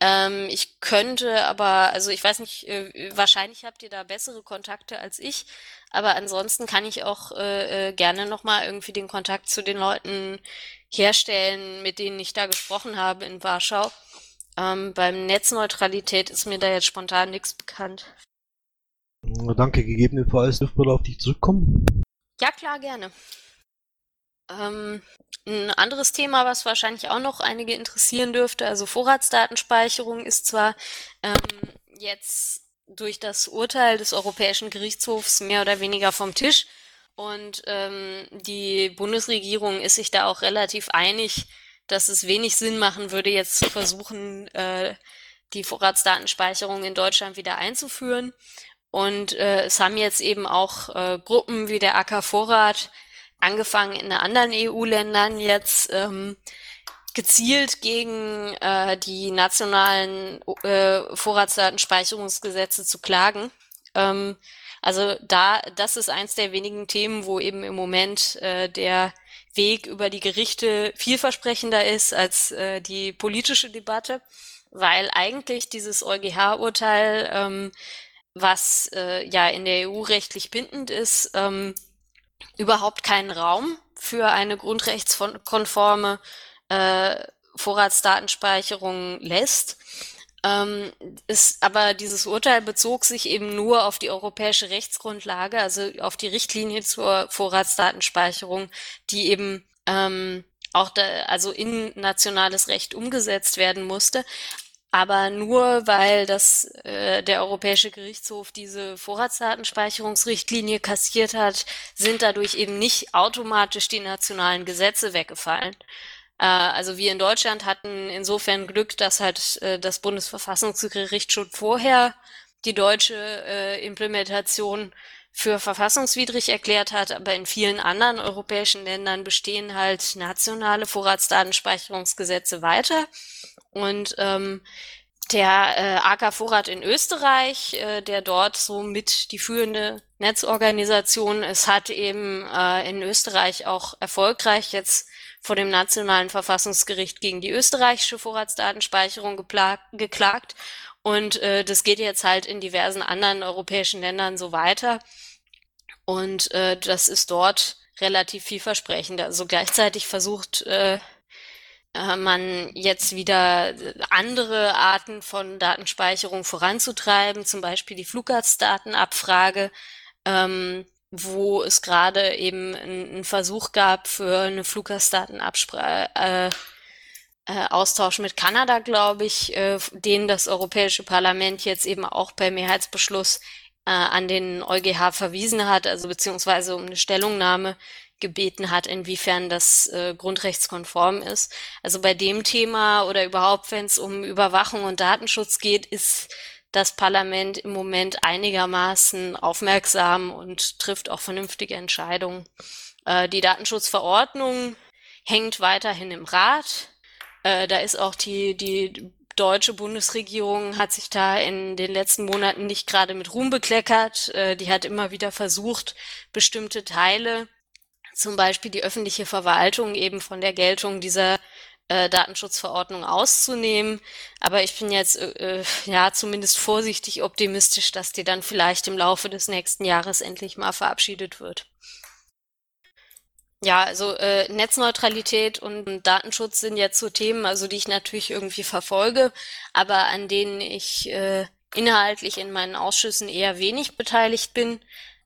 Ähm, ich könnte aber, also ich weiß nicht, äh, wahrscheinlich habt ihr da bessere Kontakte als ich, aber ansonsten kann ich auch äh, äh, gerne nochmal irgendwie den Kontakt zu den Leuten herstellen, mit denen ich da gesprochen habe in Warschau. Ähm, beim Netzneutralität ist mir da jetzt spontan nichts bekannt. Danke, gegebenenfalls dürfen wir auf dich zurückkommen. Ja, klar, gerne. Ähm, ein anderes Thema, was wahrscheinlich auch noch einige interessieren dürfte, also Vorratsdatenspeicherung ist zwar ähm, jetzt durch das Urteil des Europäischen Gerichtshofs mehr oder weniger vom Tisch und ähm, die Bundesregierung ist sich da auch relativ einig, dass es wenig Sinn machen würde, jetzt zu versuchen, äh, die Vorratsdatenspeicherung in Deutschland wieder einzuführen. Und äh, es haben jetzt eben auch äh, Gruppen wie der AK Vorrat angefangen in anderen EU-Ländern jetzt ähm, gezielt gegen äh, die nationalen äh, Vorratsdatenspeicherungsgesetze zu klagen. Ähm, also da, das ist eins der wenigen Themen, wo eben im Moment äh, der Weg über die Gerichte vielversprechender ist als äh, die politische Debatte, weil eigentlich dieses EuGH-Urteil, ähm, was äh, ja in der EU rechtlich bindend ist, ähm, überhaupt keinen Raum für eine grundrechtskonforme äh, Vorratsdatenspeicherung lässt. Ähm, ist, aber dieses Urteil bezog sich eben nur auf die europäische Rechtsgrundlage, also auf die Richtlinie zur Vorratsdatenspeicherung, die eben ähm, auch da, also in nationales Recht umgesetzt werden musste. Aber nur weil das äh, der Europäische Gerichtshof diese Vorratsdatenspeicherungsrichtlinie kassiert hat, sind dadurch eben nicht automatisch die nationalen Gesetze weggefallen. Äh, also wir in Deutschland hatten insofern Glück, dass halt äh, das Bundesverfassungsgericht schon vorher die deutsche äh, Implementation für verfassungswidrig erklärt hat, aber in vielen anderen europäischen Ländern bestehen halt nationale Vorratsdatenspeicherungsgesetze weiter. Und ähm, der äh, AK Vorrat in Österreich, äh, der dort so mit die führende Netzorganisation ist, hat eben äh, in Österreich auch erfolgreich jetzt vor dem Nationalen Verfassungsgericht gegen die österreichische Vorratsdatenspeicherung geklagt. Und äh, das geht jetzt halt in diversen anderen europäischen Ländern so weiter. Und äh, das ist dort relativ vielversprechend. Also gleichzeitig versucht äh, man jetzt wieder andere Arten von Datenspeicherung voranzutreiben, zum Beispiel die Fluggastdatenabfrage, ähm, wo es gerade eben einen Versuch gab für eine Fluggastdatenaustausch äh, äh, mit Kanada, glaube ich, äh, den das Europäische Parlament jetzt eben auch per Mehrheitsbeschluss äh, an den EuGH verwiesen hat, also beziehungsweise um eine Stellungnahme gebeten hat, inwiefern das äh, grundrechtskonform ist. Also bei dem Thema oder überhaupt, wenn es um Überwachung und Datenschutz geht, ist das Parlament im Moment einigermaßen aufmerksam und trifft auch vernünftige Entscheidungen. Äh, die Datenschutzverordnung hängt weiterhin im Rat. Äh, da ist auch die, die deutsche Bundesregierung hat sich da in den letzten Monaten nicht gerade mit Ruhm bekleckert. Äh, die hat immer wieder versucht, bestimmte Teile zum Beispiel die öffentliche Verwaltung eben von der Geltung dieser äh, Datenschutzverordnung auszunehmen. Aber ich bin jetzt äh, äh, ja zumindest vorsichtig optimistisch, dass die dann vielleicht im Laufe des nächsten Jahres endlich mal verabschiedet wird. Ja, also äh, Netzneutralität und Datenschutz sind jetzt so Themen, also die ich natürlich irgendwie verfolge, aber an denen ich äh, inhaltlich in meinen Ausschüssen eher wenig beteiligt bin.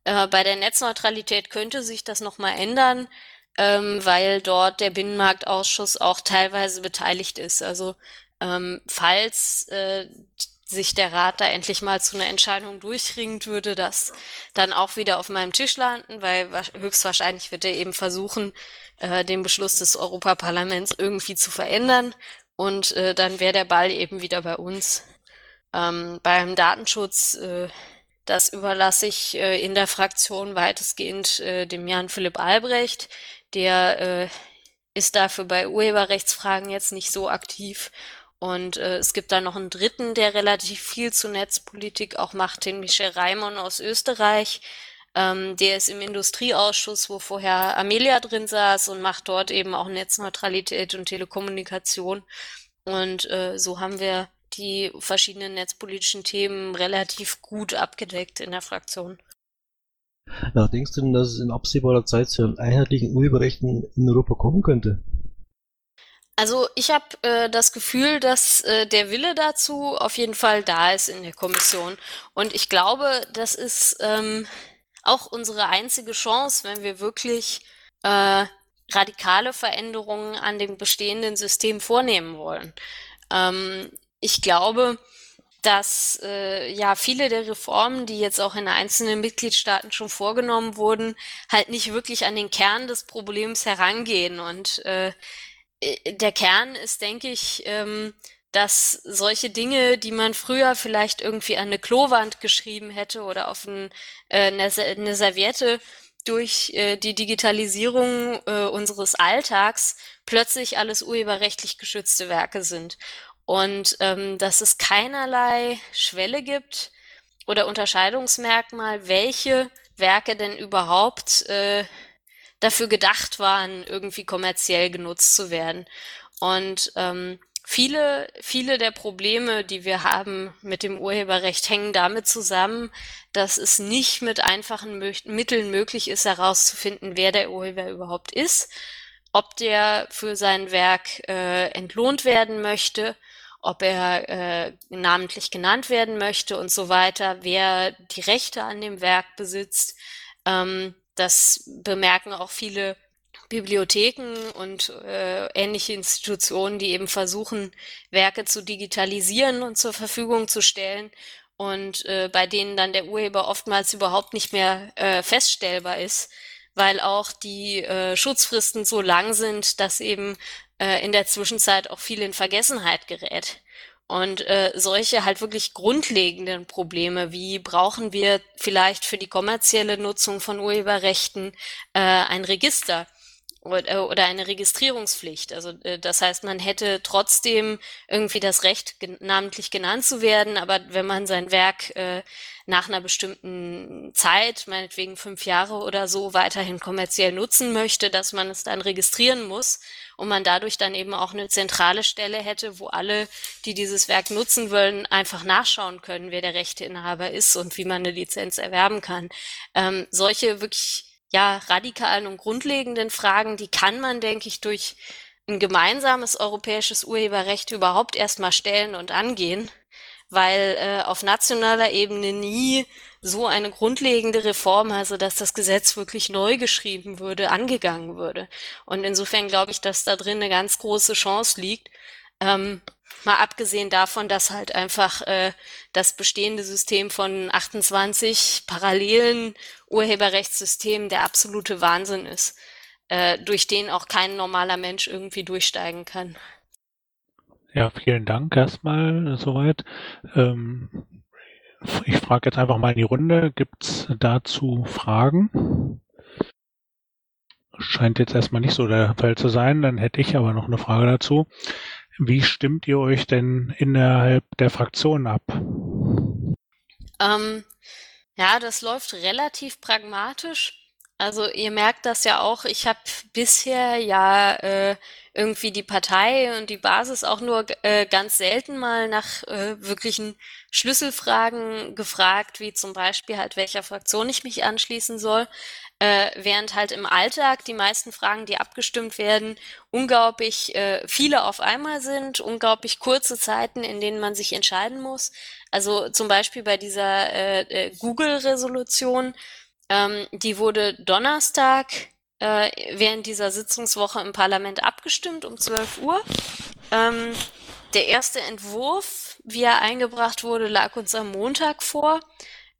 Äh, bei der Netzneutralität könnte sich das nochmal ändern, ähm, weil dort der Binnenmarktausschuss auch teilweise beteiligt ist. Also ähm, falls äh, sich der Rat da endlich mal zu einer Entscheidung durchringt, würde das dann auch wieder auf meinem Tisch landen, weil höchstwahrscheinlich wird er eben versuchen, äh, den Beschluss des Europaparlaments irgendwie zu verändern und äh, dann wäre der Ball eben wieder bei uns. Ähm, beim Datenschutz äh, das überlasse ich äh, in der Fraktion weitestgehend äh, dem Jan Philipp Albrecht. Der äh, ist dafür bei Urheberrechtsfragen jetzt nicht so aktiv. Und äh, es gibt da noch einen dritten, der relativ viel zu Netzpolitik auch macht, den Michel Raimon aus Österreich. Ähm, der ist im Industrieausschuss, wo vorher Amelia drin saß und macht dort eben auch Netzneutralität und Telekommunikation. Und äh, so haben wir die verschiedenen netzpolitischen Themen relativ gut abgedeckt in der Fraktion. Ja, denkst du denn, dass es in absehbarer Zeit zu einem einheitlichen Urheberrechten in Europa kommen könnte? Also ich habe äh, das Gefühl, dass äh, der Wille dazu auf jeden Fall da ist in der Kommission. Und ich glaube, das ist ähm, auch unsere einzige Chance, wenn wir wirklich äh, radikale Veränderungen an dem bestehenden System vornehmen wollen. Ähm, ich glaube, dass äh, ja viele der Reformen, die jetzt auch in einzelnen Mitgliedstaaten schon vorgenommen wurden, halt nicht wirklich an den Kern des Problems herangehen. Und äh, äh der Kern ist, denke ich, ähm, dass solche Dinge, die man früher vielleicht irgendwie an eine Klowand geschrieben hätte oder auf ein, äh, eine, eine Serviette, durch äh, die Digitalisierung äh, unseres Alltags plötzlich alles urheberrechtlich geschützte Werke sind und ähm, dass es keinerlei Schwelle gibt oder Unterscheidungsmerkmal, welche Werke denn überhaupt äh, dafür gedacht waren, irgendwie kommerziell genutzt zu werden. Und ähm, viele, viele der Probleme, die wir haben mit dem Urheberrecht, hängen damit zusammen, dass es nicht mit einfachen Mö Mitteln möglich ist, herauszufinden, wer der Urheber überhaupt ist, ob der für sein Werk äh, entlohnt werden möchte ob er äh, namentlich genannt werden möchte und so weiter, wer die Rechte an dem Werk besitzt. Ähm, das bemerken auch viele Bibliotheken und äh, ähnliche Institutionen, die eben versuchen, Werke zu digitalisieren und zur Verfügung zu stellen und äh, bei denen dann der Urheber oftmals überhaupt nicht mehr äh, feststellbar ist, weil auch die äh, Schutzfristen so lang sind, dass eben äh, in der Zwischenzeit auch viel in Vergessenheit gerät. Und äh, solche halt wirklich grundlegenden Probleme, wie brauchen wir vielleicht für die kommerzielle Nutzung von Urheberrechten äh, ein Register? Äh, oder eine Registrierungspflicht. Also äh, das heißt, man hätte trotzdem irgendwie das Recht, namentlich genannt zu werden, aber wenn man sein Werk äh, nach einer bestimmten Zeit, meinetwegen fünf Jahre oder so, weiterhin kommerziell nutzen möchte, dass man es dann registrieren muss und man dadurch dann eben auch eine zentrale Stelle hätte, wo alle, die dieses Werk nutzen wollen, einfach nachschauen können, wer der Rechteinhaber ist und wie man eine Lizenz erwerben kann. Ähm, solche wirklich ja, radikalen und grundlegenden Fragen, die kann man, denke ich, durch ein gemeinsames europäisches Urheberrecht überhaupt erstmal stellen und angehen, weil äh, auf nationaler Ebene nie so eine grundlegende Reform, also dass das Gesetz wirklich neu geschrieben würde, angegangen würde. Und insofern glaube ich, dass da drin eine ganz große Chance liegt. Ähm, Mal abgesehen davon, dass halt einfach äh, das bestehende System von 28 parallelen Urheberrechtssystemen der absolute Wahnsinn ist, äh, durch den auch kein normaler Mensch irgendwie durchsteigen kann. Ja, vielen Dank erstmal soweit. Ähm, ich frage jetzt einfach mal in die Runde, gibt es dazu Fragen? Scheint jetzt erstmal nicht so der Fall zu sein, dann hätte ich aber noch eine Frage dazu. Wie stimmt ihr euch denn innerhalb der Fraktion ab? Ähm, ja, das läuft relativ pragmatisch. Also ihr merkt das ja auch, ich habe bisher ja äh, irgendwie die Partei und die Basis auch nur äh, ganz selten mal nach äh, wirklichen Schlüsselfragen gefragt, wie zum Beispiel halt, welcher Fraktion ich mich anschließen soll. Äh, während halt im Alltag die meisten Fragen, die abgestimmt werden, unglaublich äh, viele auf einmal sind, unglaublich kurze Zeiten, in denen man sich entscheiden muss. Also zum Beispiel bei dieser äh, äh, Google-Resolution, ähm, die wurde Donnerstag äh, während dieser Sitzungswoche im Parlament abgestimmt um 12 Uhr. Ähm, der erste Entwurf, wie er eingebracht wurde, lag uns am Montag vor.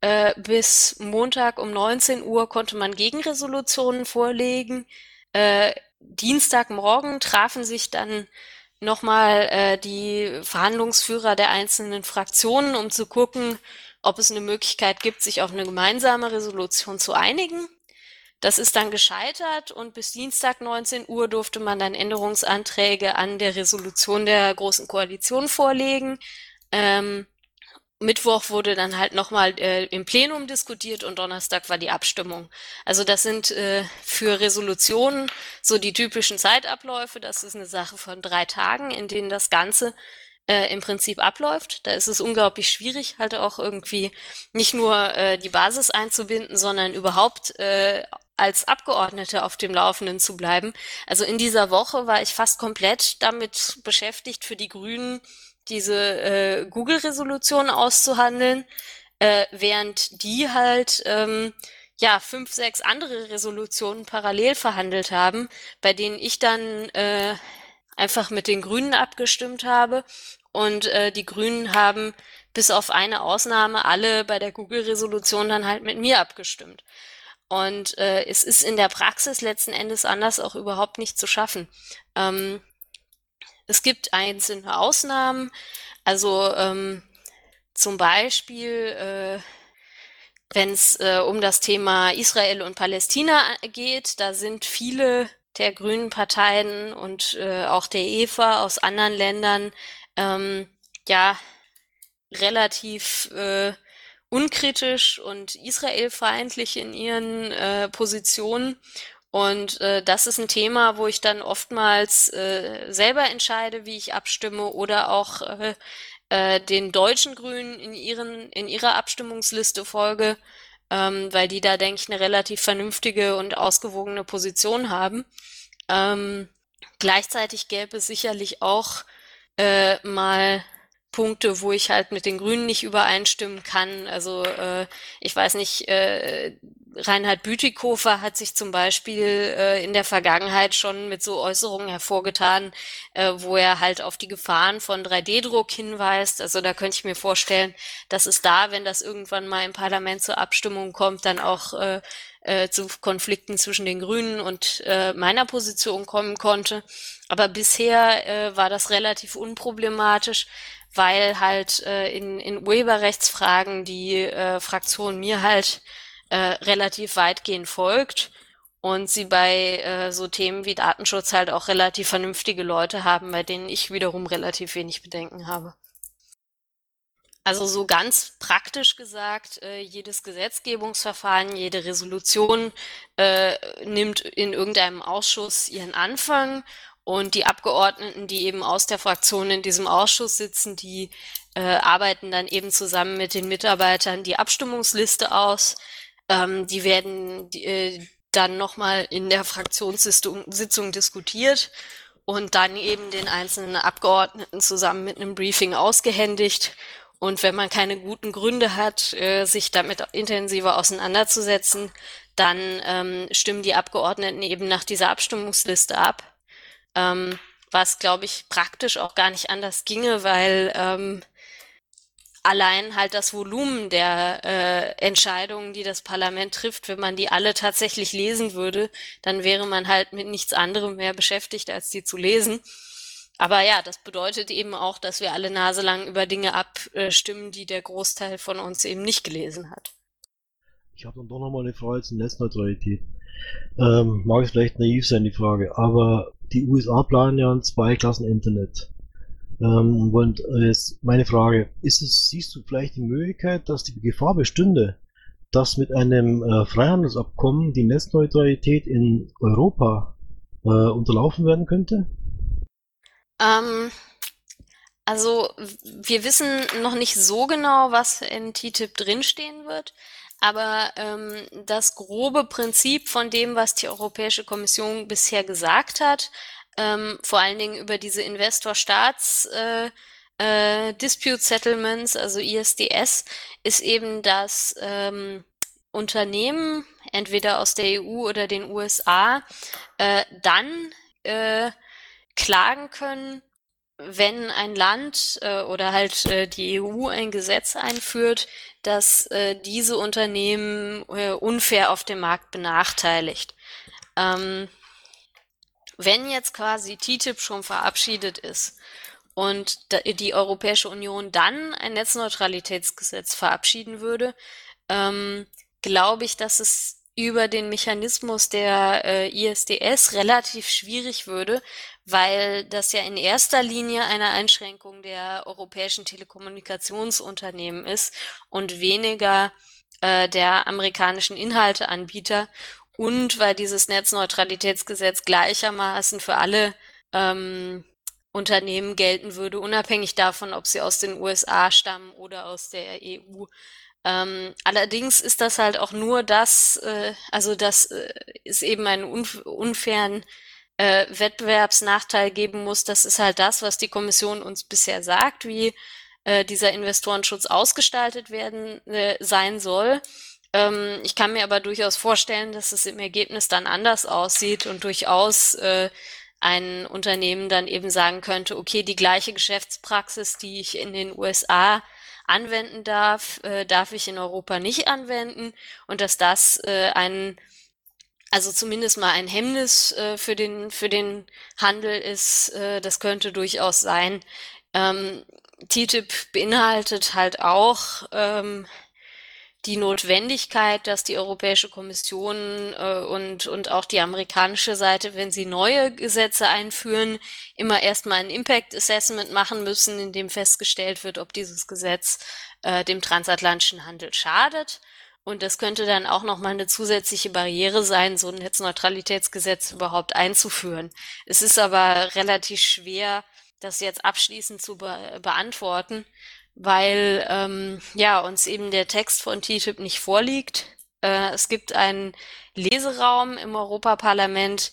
Äh, bis Montag um 19 Uhr konnte man Gegenresolutionen vorlegen. Äh, Dienstagmorgen trafen sich dann nochmal äh, die Verhandlungsführer der einzelnen Fraktionen, um zu gucken, ob es eine Möglichkeit gibt, sich auf eine gemeinsame Resolution zu einigen. Das ist dann gescheitert und bis Dienstag 19 Uhr durfte man dann Änderungsanträge an der Resolution der Großen Koalition vorlegen. Ähm, Mittwoch wurde dann halt nochmal äh, im Plenum diskutiert und Donnerstag war die Abstimmung. Also das sind äh, für Resolutionen so die typischen Zeitabläufe. Das ist eine Sache von drei Tagen, in denen das Ganze äh, im Prinzip abläuft. Da ist es unglaublich schwierig, halt auch irgendwie nicht nur äh, die Basis einzubinden, sondern überhaupt äh, als Abgeordnete auf dem Laufenden zu bleiben. Also in dieser Woche war ich fast komplett damit beschäftigt, für die Grünen diese äh, Google-Resolution auszuhandeln, äh, während die halt ähm, ja fünf, sechs andere Resolutionen parallel verhandelt haben, bei denen ich dann äh, einfach mit den Grünen abgestimmt habe und äh, die Grünen haben bis auf eine Ausnahme alle bei der Google-Resolution dann halt mit mir abgestimmt. Und äh, es ist in der Praxis letzten Endes anders auch überhaupt nicht zu schaffen. Ähm, es gibt einzelne Ausnahmen, also ähm, zum Beispiel, äh, wenn es äh, um das Thema Israel und Palästina geht, da sind viele der grünen Parteien und äh, auch der EVA aus anderen Ländern ähm, ja relativ äh, unkritisch und israelfeindlich in ihren äh, Positionen. Und äh, das ist ein Thema, wo ich dann oftmals äh, selber entscheide, wie ich abstimme oder auch äh, äh, den deutschen Grünen in ihren in ihrer Abstimmungsliste folge, ähm, weil die da denke ich eine relativ vernünftige und ausgewogene Position haben. Ähm, gleichzeitig gäbe es sicherlich auch äh, mal Punkte, wo ich halt mit den Grünen nicht übereinstimmen kann. Also äh, ich weiß nicht, äh, Reinhard Bütikofer hat sich zum Beispiel äh, in der Vergangenheit schon mit so Äußerungen hervorgetan, äh, wo er halt auf die Gefahren von 3D-Druck hinweist. Also da könnte ich mir vorstellen, dass es da, wenn das irgendwann mal im Parlament zur Abstimmung kommt, dann auch äh, äh, zu Konflikten zwischen den Grünen und äh, meiner Position kommen konnte. Aber bisher äh, war das relativ unproblematisch, weil halt äh, in, in Urheberrechtsfragen die äh, Fraktion mir halt äh, relativ weitgehend folgt und sie bei äh, so Themen wie Datenschutz halt auch relativ vernünftige Leute haben, bei denen ich wiederum relativ wenig Bedenken habe. Also so ganz praktisch gesagt, äh, jedes Gesetzgebungsverfahren, jede Resolution äh, nimmt in irgendeinem Ausschuss ihren Anfang und die Abgeordneten, die eben aus der Fraktion in diesem Ausschuss sitzen, die äh, arbeiten dann eben zusammen mit den Mitarbeitern die Abstimmungsliste aus. Ähm, die werden äh, dann nochmal in der Fraktionssitzung diskutiert und dann eben den einzelnen Abgeordneten zusammen mit einem Briefing ausgehändigt. Und wenn man keine guten Gründe hat, äh, sich damit intensiver auseinanderzusetzen, dann ähm, stimmen die Abgeordneten eben nach dieser Abstimmungsliste ab. Ähm, was, glaube ich, praktisch auch gar nicht anders ginge, weil ähm, allein halt das Volumen der äh, Entscheidungen, die das Parlament trifft, wenn man die alle tatsächlich lesen würde, dann wäre man halt mit nichts anderem mehr beschäftigt, als die zu lesen. Aber ja, das bedeutet eben auch, dass wir alle naselang über Dinge abstimmen, die der Großteil von uns eben nicht gelesen hat. Ich habe dann doch nochmal eine Frage zur Netzneutralität. Ähm, mag es vielleicht naiv sein, die Frage, aber die USA planen ja ein Zwei-Klassen-Internet. Ähm, und äh, jetzt meine Frage, ist es, siehst du vielleicht die Möglichkeit, dass die Gefahr bestünde, dass mit einem äh, Freihandelsabkommen die Netzneutralität in Europa äh, unterlaufen werden könnte? Ähm, also wir wissen noch nicht so genau, was in TTIP drinstehen wird. Aber ähm, das grobe Prinzip von dem, was die Europäische Kommission bisher gesagt hat, ähm, vor allen Dingen über diese Investor-Staats- äh, äh, Dispute Settlements, also ISDS, ist eben, dass ähm, Unternehmen, entweder aus der EU oder den USA, äh, dann äh, klagen können, wenn ein Land äh, oder halt äh, die EU ein Gesetz einführt, das äh, diese Unternehmen äh, unfair auf dem Markt benachteiligt. Ähm, wenn jetzt quasi TTIP schon verabschiedet ist und die Europäische Union dann ein Netzneutralitätsgesetz verabschieden würde, ähm, glaube ich, dass es über den Mechanismus der äh, ISDS relativ schwierig würde, weil das ja in erster Linie eine Einschränkung der europäischen Telekommunikationsunternehmen ist und weniger äh, der amerikanischen Inhalteanbieter und weil dieses Netzneutralitätsgesetz gleichermaßen für alle ähm, Unternehmen gelten würde, unabhängig davon, ob sie aus den USA stammen oder aus der EU. Ähm, allerdings ist das halt auch nur das, äh, also das äh, ist eben einen unf unfairen äh, Wettbewerbsnachteil geben muss. Das ist halt das, was die Kommission uns bisher sagt, wie äh, dieser Investorenschutz ausgestaltet werden äh, sein soll. Ähm, ich kann mir aber durchaus vorstellen, dass es im Ergebnis dann anders aussieht und durchaus äh, ein Unternehmen dann eben sagen könnte, okay, die gleiche Geschäftspraxis, die ich in den USA anwenden darf, äh, darf ich in Europa nicht anwenden und dass das äh, ein also zumindest mal ein Hemmnis äh, für den für den Handel ist, äh, das könnte durchaus sein. Ähm, TTIP beinhaltet halt auch ähm, die Notwendigkeit, dass die Europäische Kommission äh, und, und auch die amerikanische Seite, wenn sie neue Gesetze einführen, immer erstmal ein Impact Assessment machen müssen, in dem festgestellt wird, ob dieses Gesetz äh, dem transatlantischen Handel schadet. Und das könnte dann auch nochmal eine zusätzliche Barriere sein, so ein Netzneutralitätsgesetz überhaupt einzuführen. Es ist aber relativ schwer, das jetzt abschließend zu be beantworten, weil ähm, ja uns eben der Text von TTIP nicht vorliegt. Äh, es gibt einen Leseraum im Europaparlament,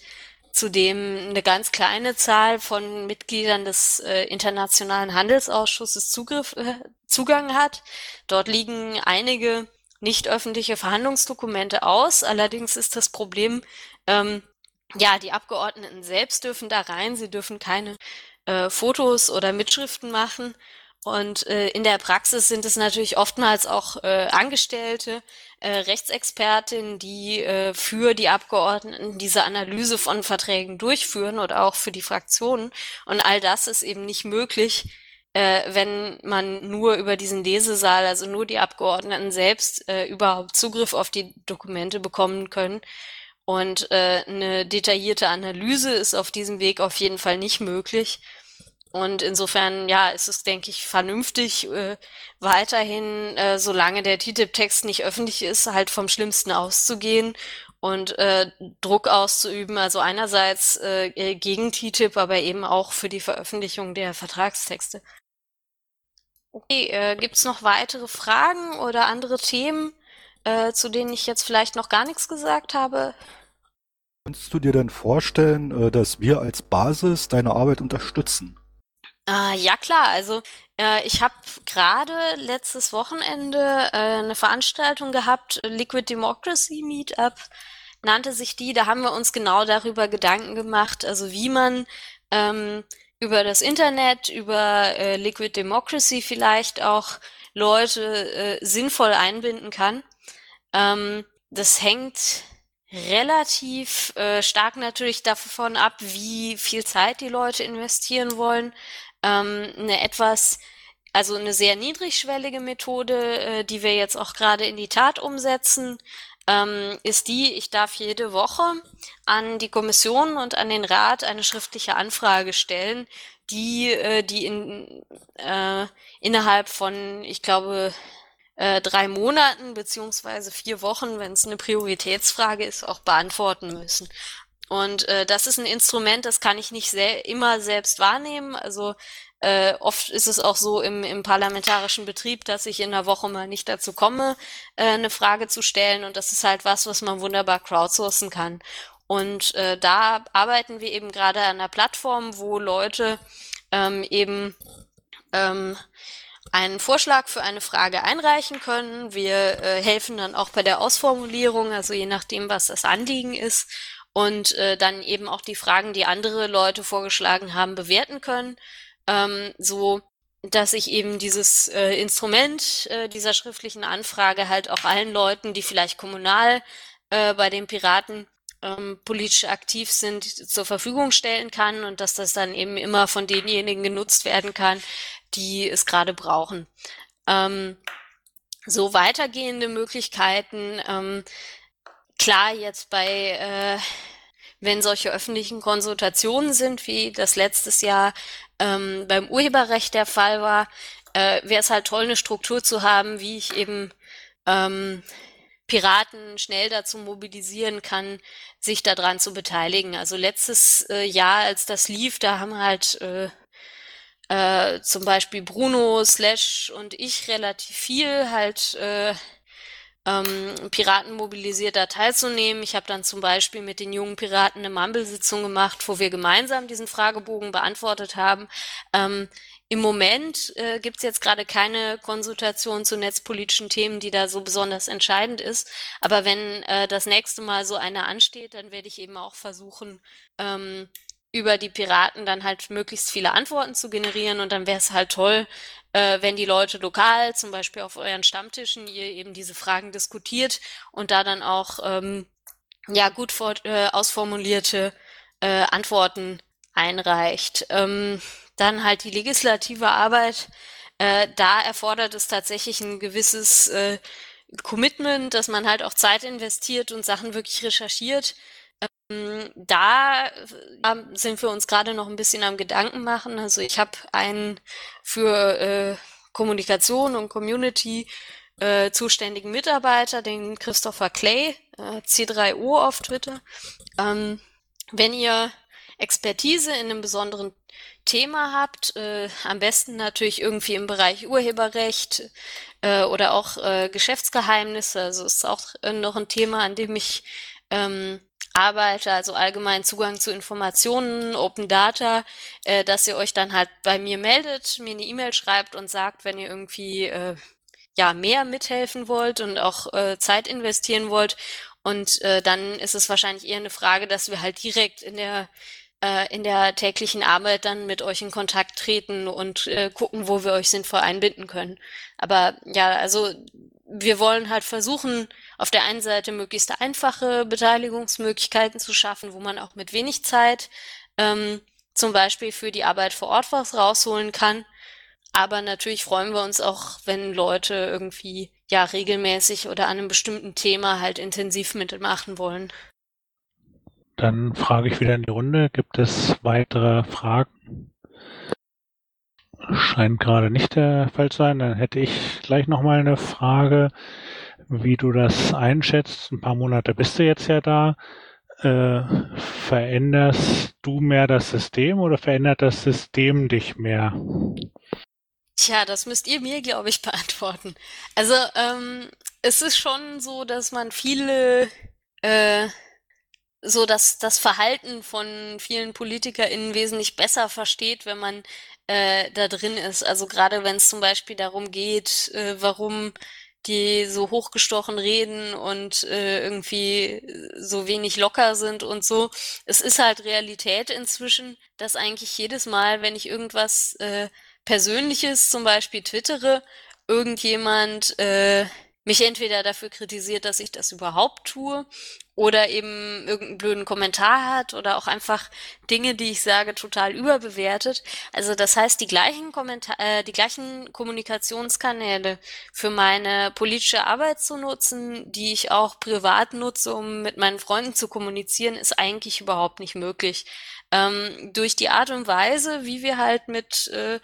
zu dem eine ganz kleine Zahl von Mitgliedern des äh, Internationalen Handelsausschusses Zugriff, äh, Zugang hat. Dort liegen einige nicht öffentliche Verhandlungsdokumente aus. Allerdings ist das Problem, ähm, ja, die Abgeordneten selbst dürfen da rein, sie dürfen keine äh, Fotos oder Mitschriften machen. Und äh, in der Praxis sind es natürlich oftmals auch äh, Angestellte, äh, Rechtsexpertinnen, die äh, für die Abgeordneten diese Analyse von Verträgen durchführen oder auch für die Fraktionen. Und all das ist eben nicht möglich, äh, wenn man nur über diesen Lesesaal, also nur die Abgeordneten selbst, äh, überhaupt Zugriff auf die Dokumente bekommen können. Und äh, eine detaillierte Analyse ist auf diesem Weg auf jeden Fall nicht möglich. Und insofern, ja, ist es, denke ich, vernünftig, äh, weiterhin, äh, solange der TTIP-Text nicht öffentlich ist, halt vom Schlimmsten auszugehen und äh, Druck auszuüben. Also einerseits äh, gegen TTIP, aber eben auch für die Veröffentlichung der Vertragstexte. Okay, äh, gibt's noch weitere Fragen oder andere Themen, äh, zu denen ich jetzt vielleicht noch gar nichts gesagt habe? Kannst du dir denn vorstellen, äh, dass wir als Basis deine Arbeit unterstützen? Äh, ja klar, also äh, ich habe gerade letztes Wochenende äh, eine Veranstaltung gehabt, Liquid Democracy Meetup nannte sich die. Da haben wir uns genau darüber Gedanken gemacht, also wie man ähm, über das Internet, über äh, Liquid Democracy vielleicht auch Leute äh, sinnvoll einbinden kann. Ähm, das hängt relativ äh, stark natürlich davon ab, wie viel Zeit die Leute investieren wollen. Ähm, eine etwas, also eine sehr niedrigschwellige Methode, äh, die wir jetzt auch gerade in die Tat umsetzen, ähm, ist die, ich darf jede Woche an die Kommission und an den Rat eine schriftliche Anfrage stellen, die, äh, die in, äh, innerhalb von, ich glaube, äh, drei Monaten beziehungsweise vier Wochen, wenn es eine Prioritätsfrage ist, auch beantworten müssen. Und äh, das ist ein Instrument, das kann ich nicht sel immer selbst wahrnehmen. Also äh, oft ist es auch so im, im parlamentarischen Betrieb, dass ich in der Woche mal nicht dazu komme, äh, eine Frage zu stellen. Und das ist halt was, was man wunderbar crowdsourcen kann. Und äh, da arbeiten wir eben gerade an einer Plattform, wo Leute ähm, eben ähm, einen Vorschlag für eine Frage einreichen können. Wir äh, helfen dann auch bei der Ausformulierung, also je nachdem, was das Anliegen ist und äh, dann eben auch die Fragen, die andere Leute vorgeschlagen haben, bewerten können, ähm, so dass ich eben dieses äh, Instrument äh, dieser schriftlichen Anfrage halt auch allen Leuten, die vielleicht kommunal äh, bei den Piraten ähm, politisch aktiv sind, zur Verfügung stellen kann und dass das dann eben immer von denjenigen genutzt werden kann, die es gerade brauchen. Ähm, so weitergehende Möglichkeiten ähm, Klar, jetzt bei, äh, wenn solche öffentlichen Konsultationen sind, wie das letztes Jahr ähm, beim Urheberrecht der Fall war, äh, wäre es halt toll, eine Struktur zu haben, wie ich eben ähm, Piraten schnell dazu mobilisieren kann, sich daran zu beteiligen. Also letztes äh, Jahr, als das lief, da haben halt äh, äh, zum Beispiel Bruno, Slash und ich relativ viel halt äh, ähm, Piraten mobilisiert, da teilzunehmen. Ich habe dann zum Beispiel mit den jungen Piraten eine Mumble-Sitzung gemacht, wo wir gemeinsam diesen Fragebogen beantwortet haben. Ähm, Im Moment äh, gibt es jetzt gerade keine Konsultation zu netzpolitischen Themen, die da so besonders entscheidend ist. Aber wenn äh, das nächste Mal so eine ansteht, dann werde ich eben auch versuchen, ähm, über die Piraten dann halt möglichst viele Antworten zu generieren und dann wäre es halt toll, äh, wenn die Leute lokal, zum Beispiel auf euren Stammtischen, ihr eben diese Fragen diskutiert und da dann auch ähm, ja gut vor, äh, ausformulierte äh, Antworten einreicht. Ähm, dann halt die legislative Arbeit. Äh, da erfordert es tatsächlich ein gewisses äh, Commitment, dass man halt auch Zeit investiert und Sachen wirklich recherchiert. Ähm, da äh, sind wir uns gerade noch ein bisschen am Gedanken machen. Also ich habe einen für äh, Kommunikation und Community äh, zuständigen Mitarbeiter, den Christopher Clay, äh, C3O auf Twitter. Ähm, wenn ihr Expertise in einem besonderen Thema habt, äh, am besten natürlich irgendwie im Bereich Urheberrecht äh, oder auch äh, Geschäftsgeheimnisse. Also ist auch äh, noch ein Thema, an dem ich ähm, arbeite, also allgemein Zugang zu Informationen, Open Data, äh, dass ihr euch dann halt bei mir meldet, mir eine E-Mail schreibt und sagt, wenn ihr irgendwie äh, ja mehr mithelfen wollt und auch äh, Zeit investieren wollt. Und äh, dann ist es wahrscheinlich eher eine Frage, dass wir halt direkt in der äh, in der täglichen Arbeit dann mit euch in Kontakt treten und äh, gucken, wo wir euch sinnvoll einbinden können. Aber ja, also wir wollen halt versuchen, auf der einen Seite möglichst einfache Beteiligungsmöglichkeiten zu schaffen, wo man auch mit wenig Zeit ähm, zum Beispiel für die Arbeit vor Ort was rausholen kann. Aber natürlich freuen wir uns auch, wenn Leute irgendwie ja regelmäßig oder an einem bestimmten Thema halt intensiv mitmachen wollen. Dann frage ich wieder in die Runde, gibt es weitere Fragen? Scheint gerade nicht der Fall zu sein. Dann hätte ich gleich nochmal eine Frage, wie du das einschätzt. Ein paar Monate bist du jetzt ja da. Äh, veränderst du mehr das System oder verändert das System dich mehr? Tja, das müsst ihr mir, glaube ich, beantworten. Also, ähm, es ist schon so, dass man viele, äh, so dass das Verhalten von vielen PolitikerInnen wesentlich besser versteht, wenn man äh, da drin ist. Also gerade wenn es zum Beispiel darum geht, äh, warum die so hochgestochen reden und äh, irgendwie so wenig locker sind und so. Es ist halt Realität inzwischen, dass eigentlich jedes Mal, wenn ich irgendwas äh, Persönliches zum Beispiel twittere, irgendjemand äh, mich entweder dafür kritisiert, dass ich das überhaupt tue oder eben irgendeinen blöden Kommentar hat oder auch einfach Dinge, die ich sage, total überbewertet. Also das heißt, die gleichen Kommentar äh, die gleichen Kommunikationskanäle für meine politische Arbeit zu nutzen, die ich auch privat nutze, um mit meinen Freunden zu kommunizieren, ist eigentlich überhaupt nicht möglich. Ähm, durch die Art und Weise, wie wir halt mit äh,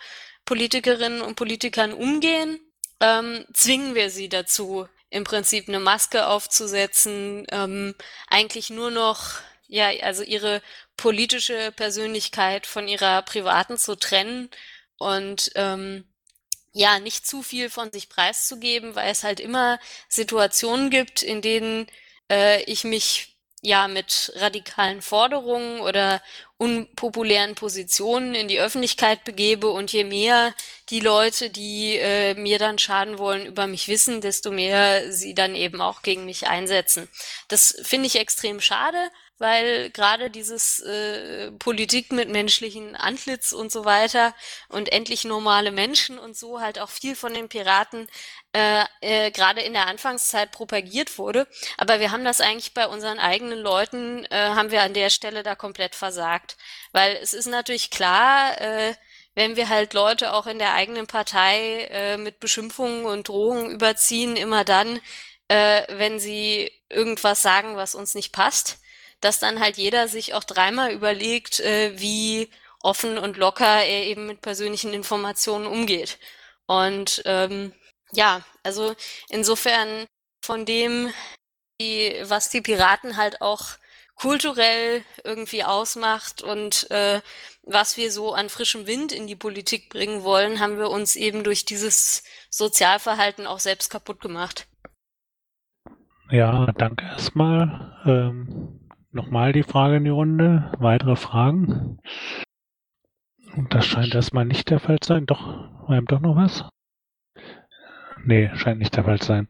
Politikerinnen und Politikern umgehen, ähm, zwingen wir sie dazu, im Prinzip eine Maske aufzusetzen, ähm, eigentlich nur noch, ja, also ihre politische Persönlichkeit von ihrer privaten zu trennen und ähm, ja, nicht zu viel von sich preiszugeben, weil es halt immer Situationen gibt, in denen äh, ich mich ja mit radikalen Forderungen oder unpopulären Positionen in die Öffentlichkeit begebe und je mehr die Leute, die äh, mir dann schaden wollen, über mich wissen, desto mehr sie dann eben auch gegen mich einsetzen. Das finde ich extrem schade, weil gerade dieses äh, Politik mit menschlichen Antlitz und so weiter und endlich normale Menschen und so halt auch viel von den Piraten äh, äh, gerade in der Anfangszeit propagiert wurde. Aber wir haben das eigentlich bei unseren eigenen Leuten, äh, haben wir an der Stelle da komplett versagt. Weil es ist natürlich klar, äh, wenn wir halt Leute auch in der eigenen Partei äh, mit Beschimpfungen und Drohungen überziehen, immer dann, äh, wenn sie irgendwas sagen, was uns nicht passt, dass dann halt jeder sich auch dreimal überlegt, äh, wie offen und locker er eben mit persönlichen Informationen umgeht. Und ähm, ja, also insofern von dem, die, was die Piraten halt auch kulturell irgendwie ausmacht und äh, was wir so an frischem Wind in die Politik bringen wollen, haben wir uns eben durch dieses Sozialverhalten auch selbst kaputt gemacht. Ja, danke erstmal. Ähm, Nochmal die Frage in die Runde. Weitere Fragen? Das scheint erstmal nicht der Fall zu sein. Doch, wir haben doch noch was? Nee, scheint nicht der Fall zu sein.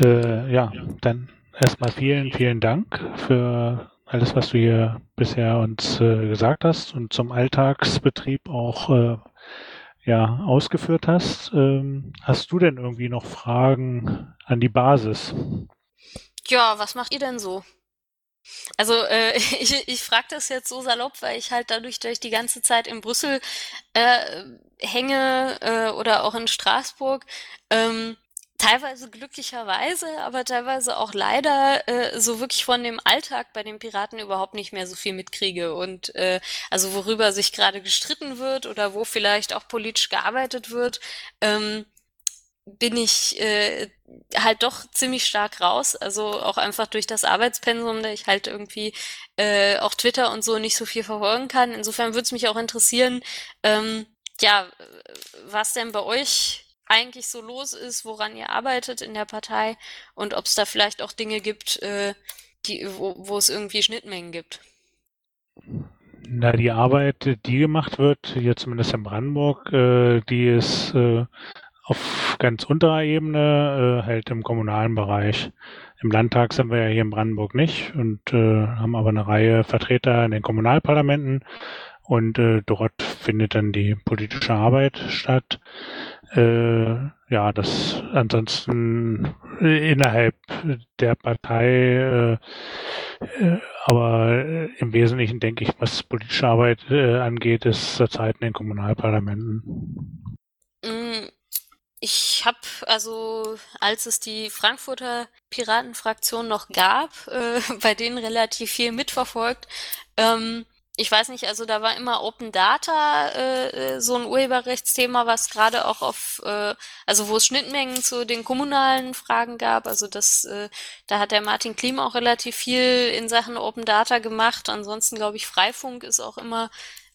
Äh, ja, dann erstmal vielen, vielen Dank für alles, was du hier bisher uns äh, gesagt hast und zum Alltagsbetrieb auch äh, ja, ausgeführt hast. Ähm, hast du denn irgendwie noch Fragen an die Basis? Ja, was macht ihr denn so? Also äh, ich, ich frage das jetzt so salopp, weil ich halt dadurch, dass ich die ganze Zeit in Brüssel äh, hänge äh, oder auch in Straßburg, ähm, teilweise glücklicherweise, aber teilweise auch leider äh, so wirklich von dem Alltag bei den Piraten überhaupt nicht mehr so viel mitkriege und äh, also worüber sich gerade gestritten wird oder wo vielleicht auch politisch gearbeitet wird. Ähm, bin ich äh, halt doch ziemlich stark raus. Also auch einfach durch das Arbeitspensum, da ich halt irgendwie äh, auch Twitter und so nicht so viel verfolgen kann. Insofern würde es mich auch interessieren, ähm, ja, was denn bei euch eigentlich so los ist, woran ihr arbeitet in der Partei und ob es da vielleicht auch Dinge gibt, äh, die, wo, es irgendwie Schnittmengen gibt. Na, die Arbeit, die gemacht wird, hier zumindest in Brandenburg, äh, die ist äh, auf ganz unterer Ebene, äh, halt im kommunalen Bereich. Im Landtag sind wir ja hier in Brandenburg nicht und äh, haben aber eine Reihe Vertreter in den Kommunalparlamenten und äh, dort findet dann die politische Arbeit statt. Äh, ja, das ansonsten innerhalb der Partei, äh, äh, aber im Wesentlichen denke ich, was politische Arbeit äh, angeht, ist zurzeit in den Kommunalparlamenten. Ich habe also, als es die Frankfurter Piratenfraktion noch gab, äh, bei denen relativ viel mitverfolgt. Ähm, ich weiß nicht, also da war immer Open Data äh, äh, so ein Urheberrechtsthema, was gerade auch auf, äh, also wo es Schnittmengen zu den kommunalen Fragen gab. Also das, äh, da hat der Martin Klim auch relativ viel in Sachen Open Data gemacht. Ansonsten glaube ich, Freifunk ist auch immer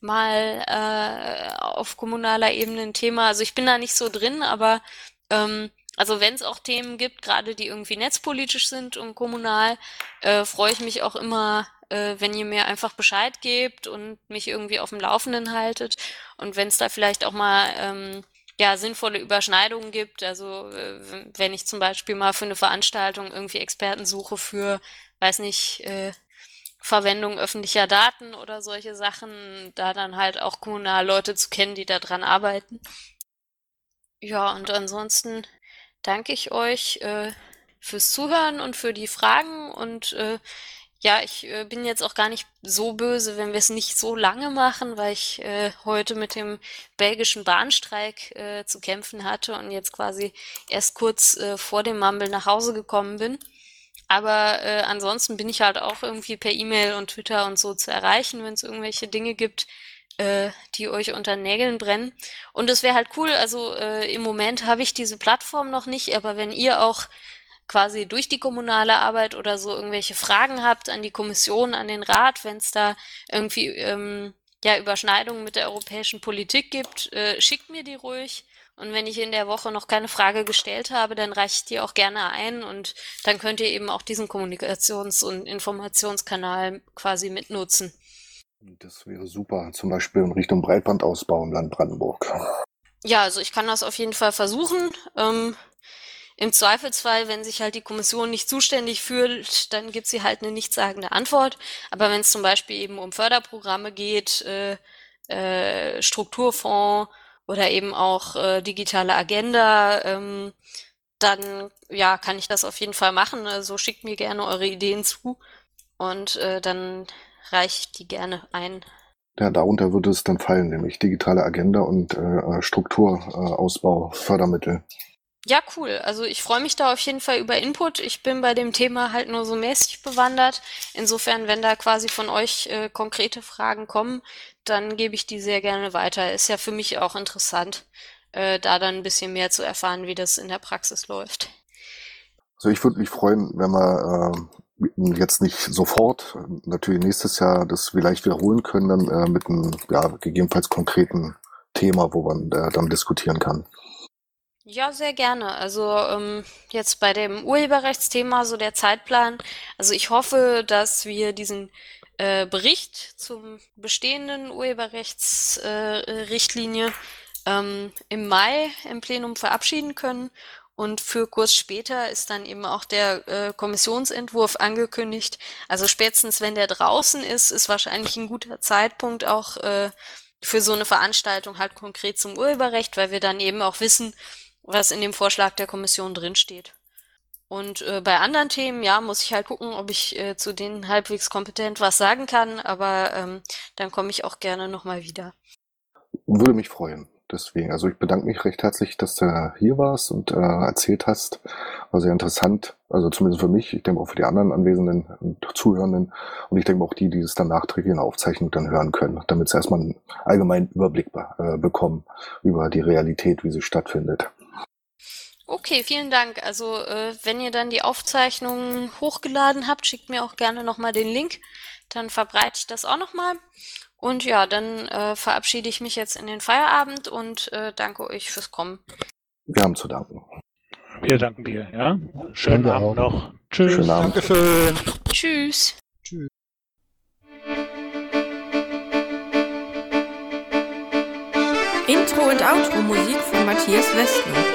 mal äh, auf kommunaler Ebene ein Thema. Also ich bin da nicht so drin, aber ähm, also wenn es auch Themen gibt, gerade die irgendwie netzpolitisch sind und kommunal, äh, freue ich mich auch immer äh, wenn ihr mir einfach Bescheid gebt und mich irgendwie auf dem Laufenden haltet. Und wenn es da vielleicht auch mal ähm, ja, sinnvolle Überschneidungen gibt. Also äh, wenn ich zum Beispiel mal für eine Veranstaltung irgendwie Experten suche für, weiß nicht, äh, Verwendung öffentlicher Daten oder solche Sachen, da dann halt auch kommunal Leute zu kennen, die da dran arbeiten. Ja, und ansonsten danke ich euch äh, fürs Zuhören und für die Fragen und äh, ja, ich äh, bin jetzt auch gar nicht so böse, wenn wir es nicht so lange machen, weil ich äh, heute mit dem belgischen Bahnstreik äh, zu kämpfen hatte und jetzt quasi erst kurz äh, vor dem Mumble nach Hause gekommen bin. Aber äh, ansonsten bin ich halt auch irgendwie per E-Mail und Twitter und so zu erreichen, wenn es irgendwelche Dinge gibt, äh, die euch unter Nägeln brennen. Und es wäre halt cool, also äh, im Moment habe ich diese Plattform noch nicht, aber wenn ihr auch quasi durch die kommunale Arbeit oder so irgendwelche Fragen habt an die Kommission, an den Rat, wenn es da irgendwie ähm, ja Überschneidungen mit der europäischen Politik gibt, äh, schickt mir die ruhig. Und wenn ich in der Woche noch keine Frage gestellt habe, dann reiche ich die auch gerne ein und dann könnt ihr eben auch diesen Kommunikations- und Informationskanal quasi mitnutzen. Das wäre super, zum Beispiel in Richtung Breitbandausbau im Land Brandenburg. Ja, also ich kann das auf jeden Fall versuchen. Ähm, im Zweifelsfall, wenn sich halt die Kommission nicht zuständig fühlt, dann gibt sie halt eine nichtssagende Antwort. Aber wenn es zum Beispiel eben um Förderprogramme geht, äh, äh, Strukturfonds oder eben auch äh, digitale Agenda, ähm, dann ja, kann ich das auf jeden Fall machen. Also schickt mir gerne eure Ideen zu und äh, dann reiche ich die gerne ein. Ja, darunter würde es dann fallen, nämlich digitale Agenda und äh, Strukturausbau, Fördermittel. Ja, cool. Also ich freue mich da auf jeden Fall über Input. Ich bin bei dem Thema halt nur so mäßig bewandert. Insofern, wenn da quasi von euch äh, konkrete Fragen kommen, dann gebe ich die sehr gerne weiter. Ist ja für mich auch interessant, äh, da dann ein bisschen mehr zu erfahren, wie das in der Praxis läuft. Also ich würde mich freuen, wenn wir äh, jetzt nicht sofort, natürlich nächstes Jahr das vielleicht wiederholen können, dann äh, mit einem ja, gegebenenfalls konkreten Thema, wo man äh, dann diskutieren kann. Ja, sehr gerne. Also ähm, jetzt bei dem Urheberrechtsthema so der Zeitplan. Also ich hoffe, dass wir diesen äh, Bericht zum bestehenden Urheberrechtsrichtlinie äh, ähm, im Mai im Plenum verabschieden können. Und für kurz später ist dann eben auch der äh, Kommissionsentwurf angekündigt. Also spätestens, wenn der draußen ist, ist wahrscheinlich ein guter Zeitpunkt auch äh, für so eine Veranstaltung halt konkret zum Urheberrecht, weil wir dann eben auch wissen, was in dem Vorschlag der Kommission drinsteht. Und äh, bei anderen Themen, ja, muss ich halt gucken, ob ich äh, zu denen halbwegs kompetent was sagen kann, aber ähm, dann komme ich auch gerne nochmal wieder. Würde mich freuen. Deswegen, also ich bedanke mich recht herzlich, dass du hier warst und äh, erzählt hast. War sehr interessant, also zumindest für mich, ich denke auch für die anderen Anwesenden und Zuhörenden und ich denke auch die, die es dann nachträglich in der Aufzeichnung dann hören können, damit sie erstmal einen allgemeinen Überblick be äh, bekommen über die Realität, wie sie stattfindet. Okay, vielen Dank. Also äh, wenn ihr dann die Aufzeichnung hochgeladen habt, schickt mir auch gerne nochmal den Link. Dann verbreite ich das auch nochmal. Und ja, dann äh, verabschiede ich mich jetzt in den Feierabend und äh, danke euch fürs Kommen. Wir haben zu danken. Wir danken dir, ja. Schönen Danke Abend auch. noch. Tschüss. Schönen Abend. Dankeschön. Tschüss. Tschüss. Intro und Outro Musik von Matthias Westner.